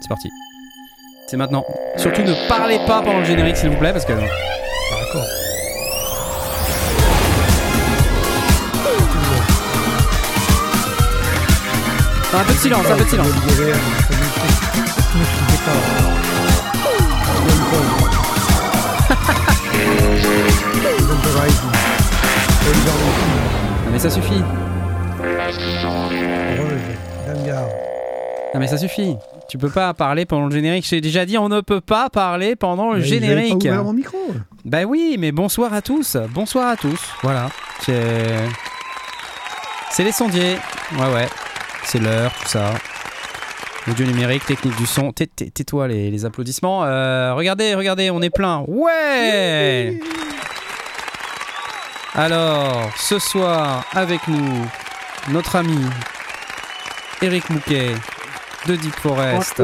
C'est parti. C'est maintenant. Surtout ne parlez pas pendant le générique, s'il vous plaît, parce que. D'accord. Un peu de silence, un peu de silence. Non mais ça suffit. Non mais ça suffit. Tu peux pas parler pendant le générique. J'ai déjà dit, on ne peut pas parler pendant le générique. Pas mon micro. Bah oui, mais bonsoir à tous. Bonsoir à tous. Voilà. C'est. Les sondiers. Ouais, ouais. C'est l'heure, tout ça. Audio numérique, technique du son. Tais- tais- Tais-toi les, les applaudissements. Euh, regardez, regardez, on est plein. Ouais Alors, ce soir, avec nous, notre ami Eric Mouquet de Deep Forest.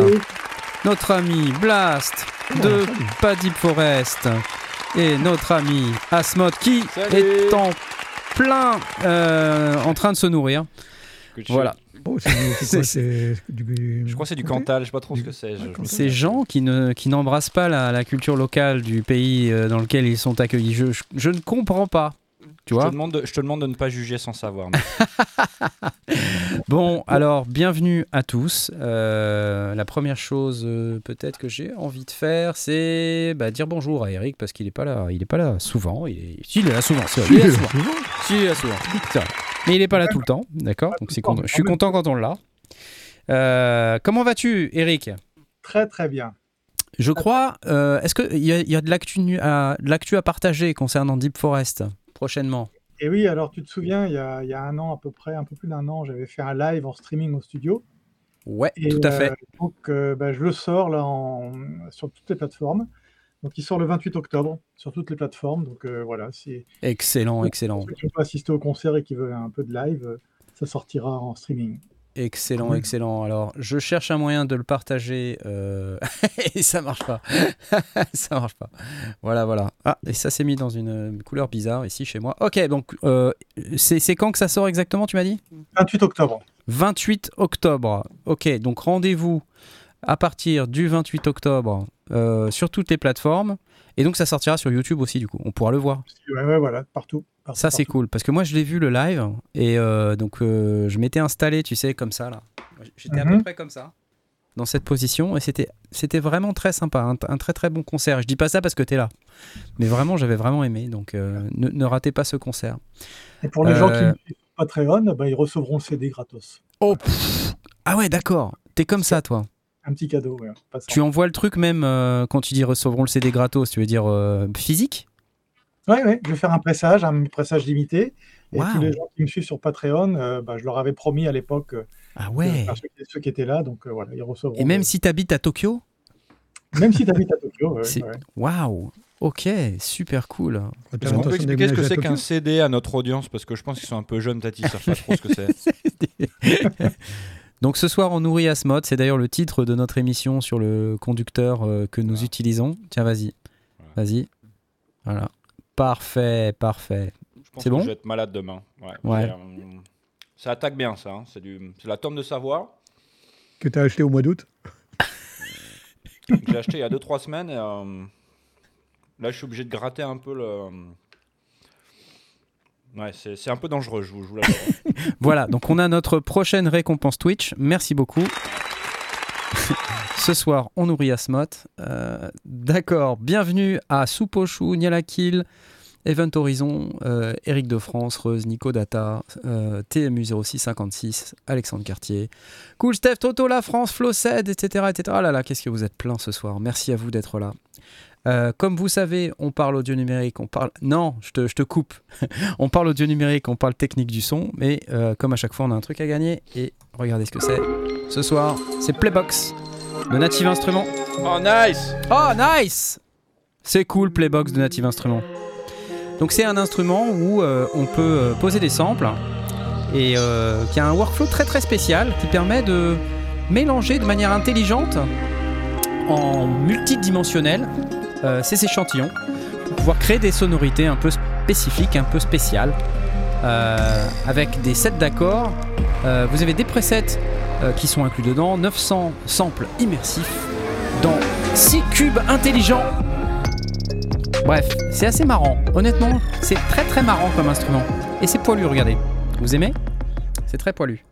Notre ami Blast de pas Deep Forest. Et notre ami Asmod qui Salut. est en plein euh, en train de se nourrir. Voilà. Oh, c'est du. Je crois que c'est du Cantal, je sais pas trop ce que c'est. je-. Ces gens qui ne qui n'embrassent pas la, la culture locale du pays euh, dans lequel ils sont accueillis. Je, je, je ne comprends pas. Tu Je te, demande de, je te demande de ne pas juger sans savoir. mais- Bon, alors bienvenue à tous. Euh, la première chose euh, peut-être que j'ai envie de faire, c'est bah, dire bonjour à Eric parce qu'il est pas là. Il est pas là souvent. Il est, si, il est là souvent. c'est vrai, il est là souvent. Si, il est là souvent. Vrai. Mais il est pas là tout le temps, d'accord. Donc c'est. Je suis content quand on l'a. Euh, comment vas-tu, Eric? Très très bien. Je crois. euh, Est-ce qu'il y, y a de l'actu nu- à, de l'actu à partager concernant Deep Forest? Prochainement Et oui, alors tu te souviens, il y a, il y a un an à peu près, un peu plus d'un an, j'avais fait un live en streaming au studio. Ouais, Et, tout à fait. euh, donc euh, bah, je le sors là en- sur toutes les plateformes. Donc il sort le 28 octobre sur toutes les plateformes. Donc euh, voilà, si Excellent, excellent. ceux qui ont pas assisté au concert et qui veulent un peu de live, ça sortira en streaming. Excellent, Cool. excellent. Alors, je cherche un moyen de le partager euh, et ça marche pas. ça marche pas. Voilà, voilà. Ah, et ça s'est mis dans une euh, couleur bizarre ici chez moi. Ok, donc euh, c'est c'est quand que ça sort exactement, tu m'as dit? 28 octobre. 28 octobre. Ok, donc rendez-vous à partir du 28 octobre euh, sur toutes les plateformes. Et donc, ça sortira sur YouTube aussi, du coup. On pourra le voir. Ouais, ouais, voilà, partout. Partout, Ça, c'est cool. Parce que moi, je l'ai vu le live. Et euh, donc, euh, je m'étais installé, tu sais, comme ça, là. J'étais à peu Mhm. près comme ça. Dans cette position. Et c'était c'était vraiment très sympa. Un, un très, très bon concert. Je dis pas ça parce que t'es là. Mais vraiment, j'avais vraiment aimé. Donc, euh, ne, ne ratez pas ce concert. Et pour les gens qui Euh, me suivent sur Patreon, bah, ils recevront le CD gratos. Oh pff. Ah ouais, d'accord. T'es comme ça, toi. Un petit cadeau, ouais, pas. Tu envoies le truc même euh, quand tu dis recevront le CD gratos. Tu veux dire euh, physique? Ouais, ouais, je vais faire un pressage, un pressage limité. Et tous les gens qui me suivent sur Patreon, euh, bah, je leur avais promis à l'époque, euh, Ah de ouais. ceux, qui- ceux qui étaient là, donc euh, voilà, ils recevront. Et même le- si t'habites à Tokyo? Même si tu habites à Tokyo. Waouh. Ok, super cool. Est-ce qu'on peut expliquer ce que c'est qu'un CD à notre audience? Parce que je pense qu'ils sont un peu jeunes, Tati, ils savent pas trop ce que c'est. Donc ce soir, on nourrit Asmod. C'est d'ailleurs le titre de notre émission sur le conducteur euh, que nous Voilà. utilisons. Tiens, vas-y. Vas-y. Voilà. Parfait, parfait. Je pense C'est que bon je vais être malade demain. Ouais. Euh, Ça attaque bien, ça. hein. C'est, du... c'est la tome de savoir Que tu as acheté au mois d'août que j'ai acheté il y a 2-3 semaines. et, euh, Là, je suis obligé de gratter un peu le. Ouais, c'est, c'est un peu dangereux, je vous, je vous l'avoue. Voilà, donc on a notre prochaine récompense Twitch. Merci beaucoup. Ce soir, on nourrit Asmod. Euh, D'accord, bienvenue à Soupochou, Nialakil, Event Horizon, euh, Eric de France, Reuse, Nico Data, euh, TMU 0656, Alexandre Cartier, Cool Steph, Toto La France, Flowced, etc. etc. Ah là là, qu'est-ce que vous êtes plein ce soir. Merci à vous d'être là. Comme vous savez, on parle audio numérique, on parle... Non, je te, coupe. on parle audio numérique, on parle technique du son, mais comme à chaque fois, on a un truc à gagner. Et regardez ce que c'est. Ce soir, c'est Playbox de Native Instruments. oh, nice Oh, nice C'est cool, Playbox de Native Instruments. Donc c'est un instrument où euh, on peut euh, poser des samples et euh, qui a un workflow très très spécial qui permet de mélanger de manière intelligente en multidimensionnel euh, ces échantillons pour pouvoir créer des sonorités un peu spécifiques, un peu spéciales avec des sets d'accords. Vous avez des presets euh, qui sont inclus dedans, 900 samples immersifs dans 6 cubes intelligents. Bref, c'est assez marrant. Honnêtement, c'est très très marrant comme instrument. Et c'est poilu, regardez. Vous aimez? C'est très poilu.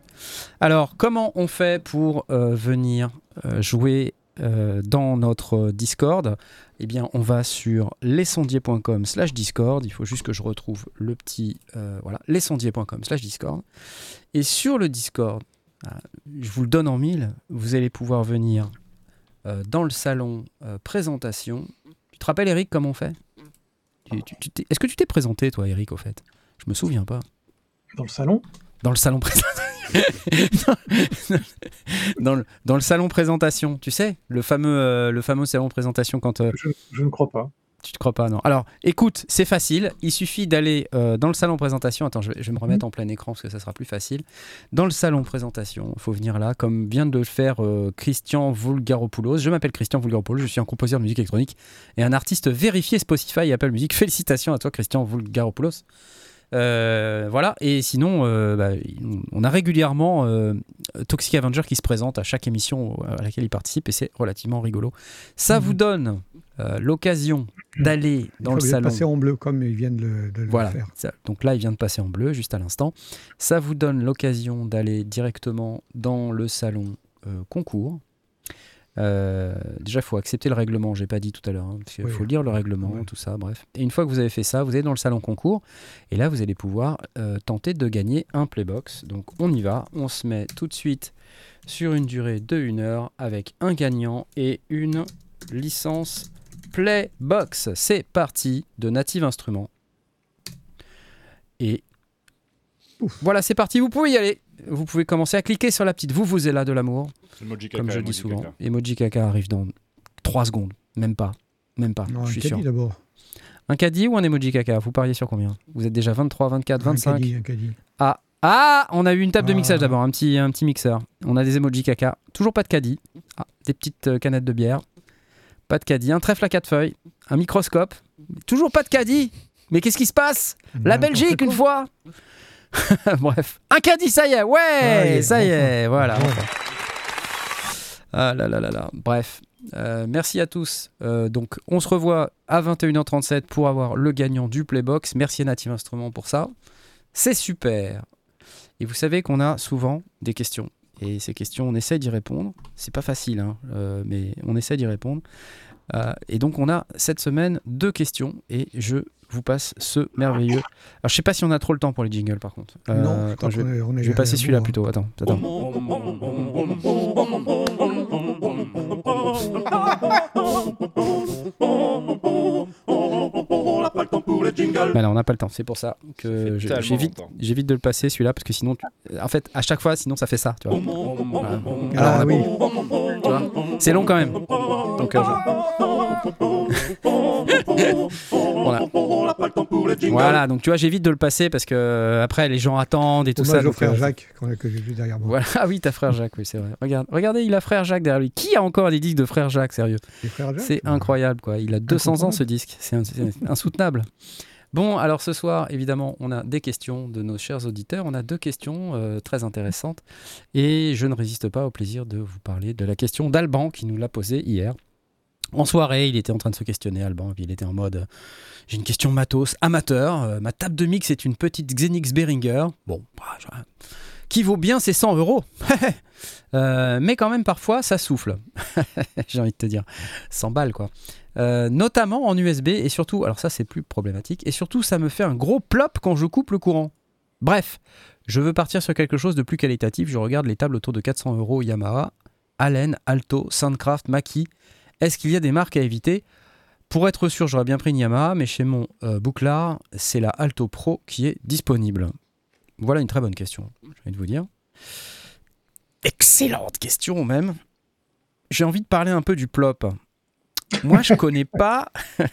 Alors, comment on fait pour euh, venir euh, jouer dans notre Discord? Eh bien, on va sur lesondiers.com slash Discord. Il faut juste que je retrouve le petit... voilà, lesondiers.com slash Discord. Et sur le Discord, je vous le donne en mille, vous allez pouvoir venir euh, dans le salon euh, présentation. Tu te rappelles, Eric, comment on fait? Est-ce que tu t'es présenté, toi, Eric, au fait? Je me souviens pas. Dans le salon? Dans le salon présentation. dans, le, dans le salon présentation, tu sais, le fameux, euh, le fameux salon présentation quand je, je ne crois pas. Tu te crois pas, non. Alors, écoute, c'est facile. Il suffit d'aller euh, dans le salon présentation. Attends, je vais, je vais me remettre en plein écran parce que ça sera plus facile. Dans le salon présentation, il faut venir là, comme vient de le faire euh, Christian Vulgaropoulos. Je m'appelle Christian Vulgaropoulos, je suis un compositeur de musique électronique et un artiste vérifié Spotify et Apple Music. Félicitations à toi, Christian Vulgaropoulos. Euh, voilà, et sinon, euh, bah, on a régulièrement euh, Toxic Avenger qui se présente à chaque émission à laquelle il participe et c'est relativement rigolo. Ça vous donne euh, l'occasion d'aller dans le Il salon. passer en bleu comme ils viennent de, de le Voilà. faire. Donc là, il vient de passer en bleu juste à l'instant. Ça vous donne l'occasion d'aller directement dans le salon euh, concours. Euh, déjà, il faut accepter le règlement, j'ai pas dit tout à l'heure. hein, parce qu'il Oui. faut lire le règlement, tout ça, bref. Et une fois que vous avez fait ça, vous allez dans le salon concours. Et là, vous allez pouvoir euh, tenter de gagner un Playbox. Donc on y va, on se met tout de suite sur une durée de 1 heure avec un gagnant et une licence Playbox. C'est parti de Native Instruments. Et Ouf. voilà, c'est parti, vous pouvez y aller. Vous pouvez commencer à cliquer sur la petite vous vous êtes là de l'amour, Emoji comme caca, je dis souvent. caca. Emoji caca arrive dans 3 secondes, même pas. Même pas, Non, je un suis caddie sûr. d'abord. Un caddie ou un emoji caca? Vous pariez sur combien? Vous êtes déjà 23, 24, Un 25 caddie, un caddie. Ah, ah on a eu une table de Ah. mixage d'abord, un petit, un petit mixeur. On a des emojis caca. Toujours pas de caddie. Ah, des petites euh, canettes de bière. Pas de caddie. Un trèfle à quatre feuilles. Un microscope. Toujours pas de caddie. Mais qu'est-ce qui se passe? La Belgique, une fois Bref. Un caddie, ça y est Ouais, Ah, y est, ça y est, voilà. Ah là là là là. Bref. Euh, merci à tous. Euh, donc, on se revoit à 21h37 pour avoir le gagnant du Playbox. Merci à Native Instruments pour ça. C'est super. Et vous savez qu'on a souvent des questions. Et ces questions, on essaie d'y répondre. C'est pas facile, hein, euh, mais on essaie d'y répondre. Euh, et donc, on a cette semaine deux questions. Et je vous passe ce merveilleux. Alors, je sais pas si on a trop le temps pour les jingles, par contre. Euh, non, je attends, je vais, qu'on est- on est je vais passer celui-là hein. plutôt. Attends, attends. Bah là, on n'a pas le temps. C'est pour ça que je- j'évite, de le passer celui-là parce que sinon, tu- en fait, à chaque fois, sinon ça fait ça. Tu vois. Voilà. Ah oui, tu vois, c'est long quand même. Donc, euh, voilà. Voilà, donc tu vois, j'évite de le passer parce que euh, après les gens attendent et tout ça. hommage au donc, frère euh, Jacques qu'on a- que j'ai vu derrière moi. Voilà, ah oui, ta frère Jacques, oui, c'est vrai. Regarde, regardez, il a frère Jacques derrière lui. Qui a encore des disques de frère Jacques, sérieux? C'est incroyable, quoi. Il a 200 ans ce disque, c'est insoutenable. Bon, alors ce soir, évidemment, on a des questions de nos chers auditeurs. On a deux questions euh, très intéressantes. Et je ne résiste pas au plaisir de vous parler de la question d'Alban qui nous l'a posée hier. En soirée, il était en train de se questionner, Alban, et puis il était en mode J'ai une question matos, amateur. euh, ma table de mix est une petite Xenix Behringer. Bon, bah, qui vaut bien ses 100 euros? Euh, mais quand même, parfois, ça souffle. J'ai envie de te dire. 100 balles, quoi. Euh, notamment en USB et surtout, alors ça c'est plus problématique, et surtout ça me fait un gros plop quand je coupe le courant. Bref, je veux partir sur quelque chose de plus qualitatif, je regarde les tables autour de 400 euros Yamaha, Allen, Alto, Soundcraft, Maki. Est-ce qu'il y a des marques à éviter? Pour être sûr, j'aurais bien pris une Yamaha, mais chez mon euh, bouclard, c'est la Alto Pro qui est disponible. Voilà une très bonne question, j'ai envie de vous dire. Excellente question même. J'ai envie de parler un peu du plop. Moi, je connais pas.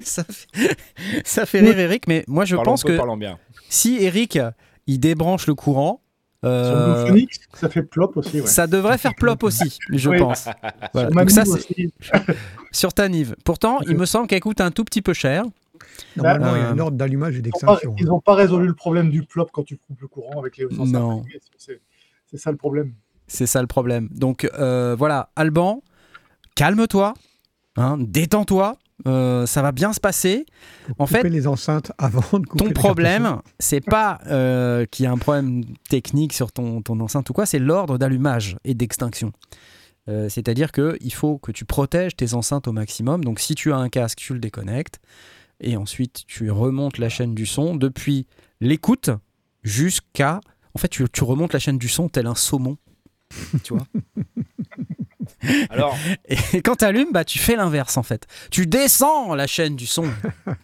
ça, fait... ça fait rire Eric, mais moi, je Parlons pense peu, que bien. si Eric il débranche le courant, Sur euh, le Phoenix, ça fait plop aussi. Ouais. ça devrait faire plop aussi, je Oui. pense. Voilà. Sur Donc ça, aussi. sur ta Nive. Pourtant, il me semble qu'elle coûte un tout petit peu cher. Normalement, il y a un Euh, ordre d'allumage et Ils n'ont pas, d'extinction. ils ont pas résolu le problème du plop quand tu coupes le courant avec les Non. C'est- C'est ça le problème. C'est ça le problème. Donc euh, voilà, Alban, calme-toi, hein, détends-toi. Euh, ça va bien se passer. en fait, les enceintes avant de couper ton problème, c'est pas euh, qu'il y a un problème technique sur ton, ton enceinte ou quoi, c'est l'ordre d'allumage et d'extinction. Euh, c'est-à-dire qu'il faut que tu protèges tes enceintes au maximum. Donc si tu as un casque, tu le déconnectes. Et ensuite, tu remontes la chaîne du son depuis l'écoute jusqu'à... En fait, tu, tu remontes la chaîne du son tel un saumon. tu vois? Alors... Et quand tu allumes, bah, tu fais l'inverse en fait. Tu descends la chaîne du son,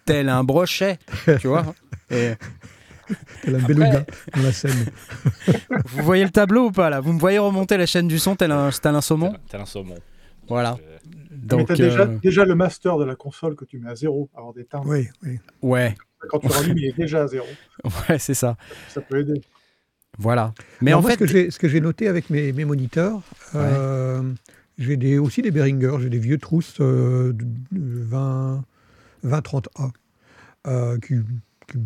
tel un brochet, tu vois. Et... Tel un beluga dans la scène. Vous voyez le tableau ou pas là? Vous me voyez remonter la chaîne du son tel un, tel un saumon? Tel un saumon. Voilà. Donc, as euh, déjà, le master de la console que tu mets à zéro avant d'éteindre. Oui, oui. Ouais. Quand tu rallumes, il est déjà à zéro. Ouais, c'est ça. Ça peut aider. Voilà. Mais en fait, ce que j'ai noté avec mes, mes moniteurs, euh, j'ai des, aussi des Behringer, j'ai des vieux trousses euh, 20, 30 a qui,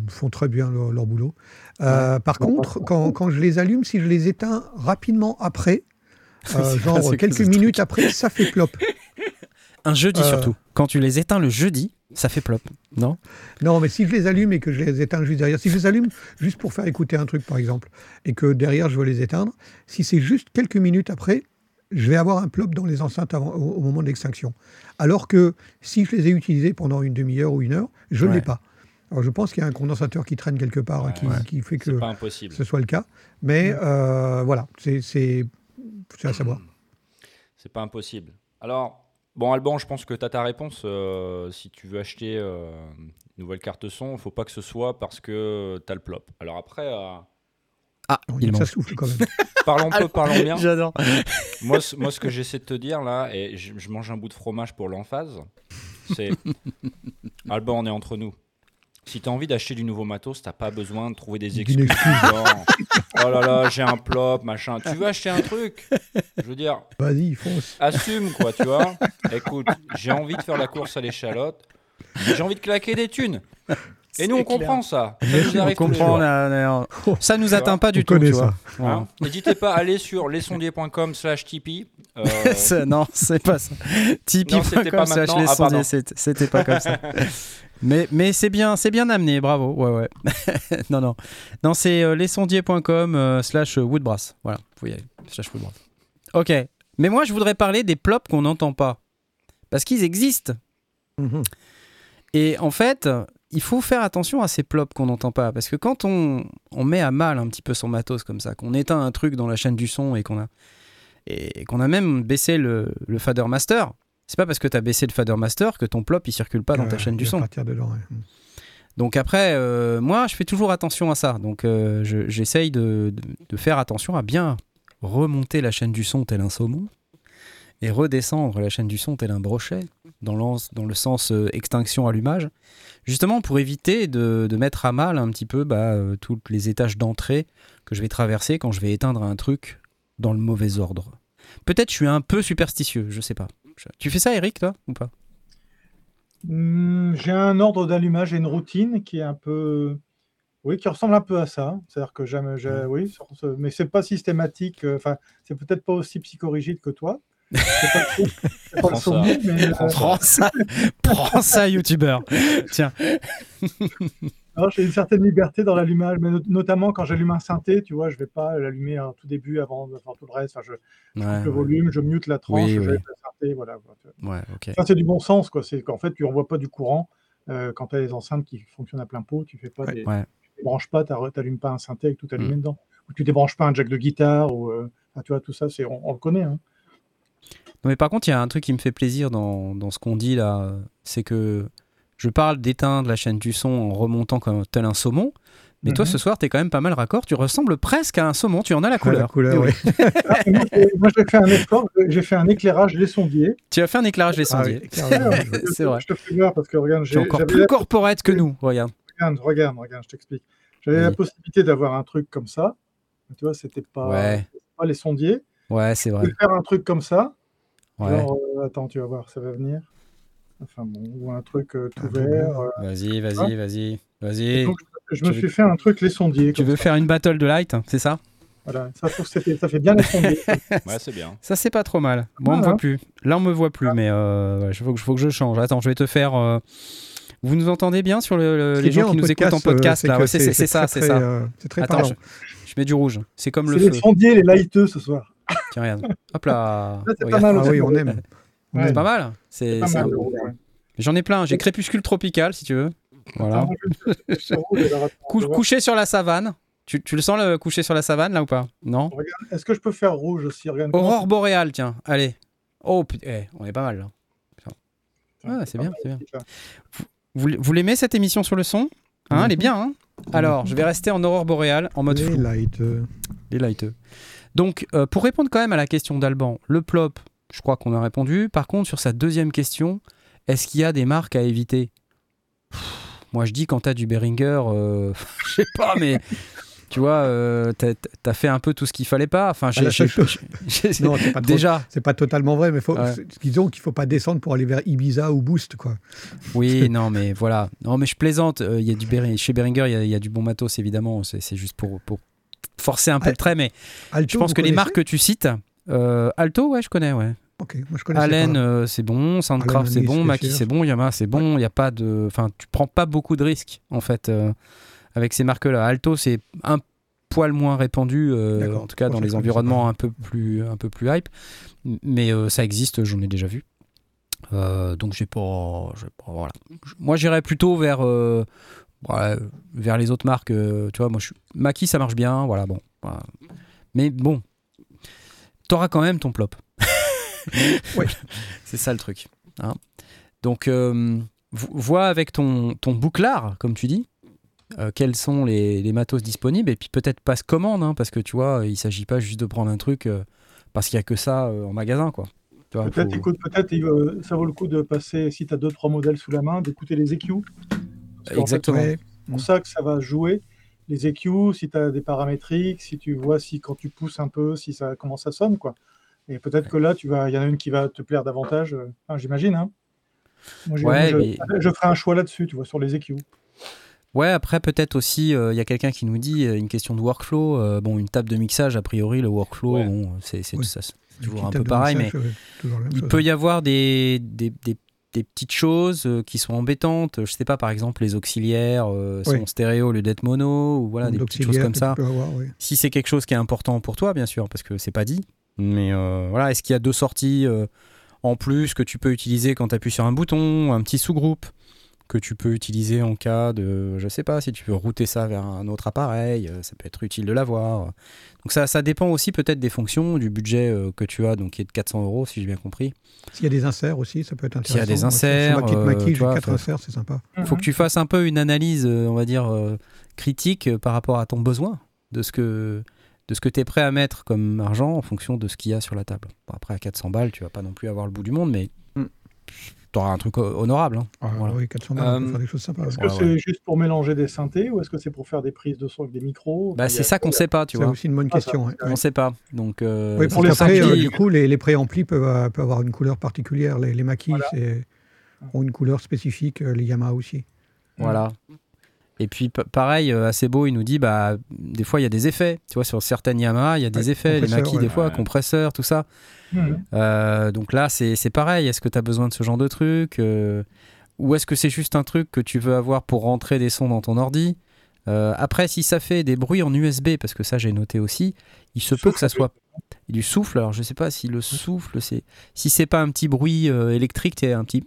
font très bien leur, boulot. Euh, par contre, quand, quand, je les allume, si je les éteins rapidement après, euh, genre quelques minutes après, ça fait plop. Un jeudi euh. surtout. Quand tu les éteins le jeudi, ça fait plop, non? Non, mais si je les allume et que je les éteins juste derrière, si je les allume juste pour faire écouter un truc par exemple, et que derrière je veux les éteindre, si c'est juste quelques minutes après, je vais avoir un plop dans les enceintes au, moment de l'extinction. Alors que si je les ai utilisés pendant une demi-heure ou une heure, je ne l'ai pas. Alors je pense qu'il y a un condensateur qui traîne quelque part qui, fait que ce soit le cas. Mais euh, voilà, c'est à savoir. C'est pas impossible. Alors, Bon, Alban, je pense que tu as ta réponse. Euh, si tu veux acheter euh, une nouvelle carte son, il faut pas que ce soit parce que tu as le plop. Alors après. Ah, il ça souffle quand même. parlons peu, parlons bien. J'adore. moi, moi, ce que j'essaie de te dire là, et je, je mange un bout de fromage pour l'emphase, c'est. Alban, on est entre nous. Si tu as envie d'acheter du nouveau matos, t'as pas besoin de trouver des excuses. oh là là, j'ai un plop, machin. Tu veux acheter un truc? Je veux dire. Vas-y, fonce. Assume, quoi, tu vois. Écoute, j'ai envie de faire la course à l'échalote. J'ai envie de claquer des thunes. Et nous, on comprend ça. Ça nous comprend. ça nous atteint pas du tout, tu vois. Hein N'hésitez pas à aller sur lesondiers.com slash Tipeee. Euh... non, c'est pas ça. Tipeee.com slash ah, c'était pas comme ça. Mais, mais c'est bien, c'est bien amené, bravo. Ouais, ouais. non, non. Non, c'est euh, lesondiers.com euh, slash woodbrass. Voilà, vous pouvez y aller. Slash woodbrass. Ok. Mais moi, je voudrais parler des plops qu'on n'entend pas. Parce qu'ils existent. Mhm. Et en fait, il faut faire attention à ces plops qu'on n'entend pas. Parce que quand on, on, met à mal un petit peu son matos comme ça, qu'on éteint un truc dans la chaîne du son et qu'on a, et qu'on a même baissé le, le fader master, c'est pas parce que tu as baissé le fader master que ton plop il circule pas dans ta chaîne du son. Donc après, euh, moi je fais toujours attention à ça. Donc euh, j'essaye de, faire attention à bien remonter la chaîne du son tel un saumon et redescendre la chaîne du son tel un brochet dans, dans le sens euh, extinction-allumage, justement pour éviter de, mettre à mal un petit peu bah, tous les étages d'entrée que je vais traverser quand je vais éteindre un truc dans le mauvais ordre. Peut-être je suis un peu superstitieux, je sais pas. Tu fais ça, Eric, toi, ou pas? Hmm, J'ai un ordre d'allumage et une routine qui est un peu. Oui, qui ressemble un peu à ça. C'est-à-dire que j'aime. Oui, mais c'est pas systématique. Euh, enfin, c'est peut-être pas aussi psychorigide que toi. C'est pas, le Prends ça, prends ça, youtubeur. Tiens. j'ai une certaine liberté dans l'allumage, mais notamment quand j'allume un synthé, tu vois, je vais pas l'allumer en tout début avant de faire tout le reste. Enfin, je, coupe le volume, je mute la tranche, je oui. la synthé, voilà. Ouais, ok. Ça, c'est du bon sens, quoi. C'est qu'en fait, tu envoies pas du courant euh, quand tu as les enceintes qui fonctionnent à plein pot. Tu fais pas des, tu branches pas, tu n'allumes pas un synthé avec tout allumé mm. dedans. Ou tu débranches pas un jack de guitare, ou euh, tu vois, tout ça, c'est on, le connaît. Hein. Non, mais par contre, il y a un truc qui me fait plaisir dans, dans ce qu'on dit là, c'est que je parle d'éteindre la chaîne du son en remontant comme tel un saumon. Mais toi, mhm. ce soir, tu es quand même pas mal raccord. Tu ressembles presque à un saumon. Tu en as la couleur. couleur ah, moi, j'ai fait un effort. J'ai fait un éclairage les sondiers. Tu as fait un éclairage les ah sondiers. c'est vrai. Je te fais parce que regarde, j'ai encore plus corporate que nous. Regarde. Regarde, regarde, regarde je t'explique. J'avais la possibilité d'avoir un truc comme ça. Tu vois, c'était pas, pas les sondiers. Ouais, c'est vrai. Faire un truc comme ça. Ouais. Euh, attends, tu vas voir, ça va venir. Enfin bon, ou un truc euh, tout ah, vert. Euh, vas-y, vas-y, vas-y, vas-y. Je me suis fait un truc les sondiers. Tu veux faire une battle de light, c'est ça? Voilà, ça, ça fait bien ouais, c'est bien. Ça, c'est pas trop mal. Moi, on me voit plus. Là, on me voit plus, mais il faut, faut, que je change. Attends, je vais te faire. Vous nous entendez bien sur le, les gens qui nous écoutent en podcast là C'est ça, c'est ça. c'est très Attends, je, je, mets du rouge. C'est comme le feu. les sondiers, les lighteux ce soir. Tiens, regarde. Hop là. c'est pas mal. Ah oui, on aime. C'est pas mal. C'est J'en ai plein. J'ai Crépuscule Tropical, si tu veux. Voilà. coucher sur la savane. Tu, tu, le sens le coucher sur la savane là ou pas? Non? Est-ce que je peux faire rouge aussi? Aurore boréale, tiens. Allez. Oh, putain, eh, on est pas mal là. Ah, c'est bien, c'est bien. Vous, vous l'aimez cette émission sur le son? Hein, Elle est bien. Hein? Alors, je vais rester en aurore boréale, en mode Les light. Les light. Donc, euh, pour répondre quand même à la question d'Alban, le plop, je crois qu'on a répondu. Par contre, sur sa deuxième question, est-ce qu'il y a des marques à éviter? Moi, je dis quand t'as du Behringer, euh, je sais pas, mais tu vois, euh, t'as as fait un peu tout ce qu'il fallait pas. Enfin, pas déjà, c'est pas totalement vrai, mais faut, disons qu'il faut pas descendre pour aller vers Ibiza ou Boost, quoi. Oui, non, mais voilà. Non, mais je plaisante. Euh, il y a du chez Behringer, il y, a du bon matos, évidemment. C'est juste pour, pour forcer un peu le trait, mais je pense que les marques que tu cites, euh, Alto, ouais, je connais, ouais. moi je Allen, c'est bon, Soundcraft, c'est bon, Mackie, c'est bon, Yamaha, c'est bon. Il y a pas de, enfin, tu prends pas beaucoup de risques en fait avec ces marques-là. Alto, c'est un poil moins répandu, euh, en tout cas dans les environnements un peu plus, un peu plus hype, mais euh, ça existe, j'en ai déjà vu. Euh, donc j'ai pas, voilà. Moi j'irais plutôt vers vers les autres marques. tu vois, moi je Maki ça marche bien, voilà bon. Mais bon, t'auras quand même ton plop. ouais. C'est ça le truc. Hein. Donc vois avec ton ton bouclard, comme tu dis. Euh, quels sont les, matos disponibles et puis peut-être passe commande hein, parce que tu vois il s'agit pas juste de prendre un truc euh, parce qu'il y a que ça euh, en magasin quoi peut-être écoute peut-être ça vaut le coup de passer si tu as deux trois modèles sous la main d'écouter les EQ exactement c'est pour ça que ça va jouer les EQ si tu as des paramétriques si tu vois si quand tu pousses un peu si ça comment ça sonne quoi et peut-être que là tu vas il y en a une qui va te plaire davantage j'imagine hein. Moi, je, ferai un choix là-dessus, tu vois, sur les EQ. Ouais, après peut-être aussi, euh, il y a quelqu'un qui nous dit euh, une question de workflow. Euh, bon, une table de mixage, a priori, le workflow, bon, c'est toujours un peu pareil, mais il peut y avoir des, des, des, petites choses qui sont embêtantes. Je sais pas, par exemple, les auxiliaires sont stéréo le d'être mono, ou voilà, des petites choses comme ça. si c'est quelque chose qui est important pour toi, bien sûr, parce que c'est pas dit. Mais voilà, est-ce qu'il y a deux sorties en plus que tu peux utiliser quand tu appuies sur un bouton, un petit sous-groupe? Que tu peux utiliser en cas de, je sais pas, si tu veux router ça vers un autre appareil, euh, ça peut être utile de l'avoir. Donc ça, ça dépend aussi peut-être des fonctions, du budget euh, que tu as, donc qui est de 400 euros si j'ai bien compris. S'il y a des inserts aussi, ça peut être intéressant. S'il y a des inserts, euh, 4 inserts, c'est sympa. Il faut que tu fasses un peu une analyse, on va dire, critique par rapport à ton besoin, de ce que de ce que tu es prêt à mettre comme argent en fonction de ce qu'il y a sur la table. après, à 400 balles, tu vas pas non plus avoir le bout du monde, mais tu auras un truc honorable. Hein. Ah, oui, 400 balles, euh, faire des choses sympas. Est-ce que c'est juste pour mélanger des synthés ou est-ce que c'est pour faire des prises de son avec des micros? Bah, C'est ça qu'on ne sait pas, tu vois. C'est aussi une bonne ah, question. On ne sait pas. Donc, euh, oui, pour les après, euh, du coup, les, les préamplis peuvent, peuvent, avoir une couleur particulière. Les, les maquis ont une couleur spécifique, les Yamaha aussi. Voilà. Et puis pareil, assez beau, il nous dit bah des fois il y a des effets. Tu vois sur certaines Yamaha, il y a des effets, les maquis des fois, compresseurs, tout ça. Mhm. Euh, donc là, c'est pareil. Est-ce que tu as besoin de ce genre de truc euh, Ou est-ce que c'est juste un truc que tu veux avoir pour rentrer des sons dans ton ordi? Euh, Après, si ça fait des bruits en USB, parce que ça j'ai noté aussi, il se peut que ça soit du souffle. Alors je sais pas si le souffle, c'est si c'est pas un petit bruit électrique, un petit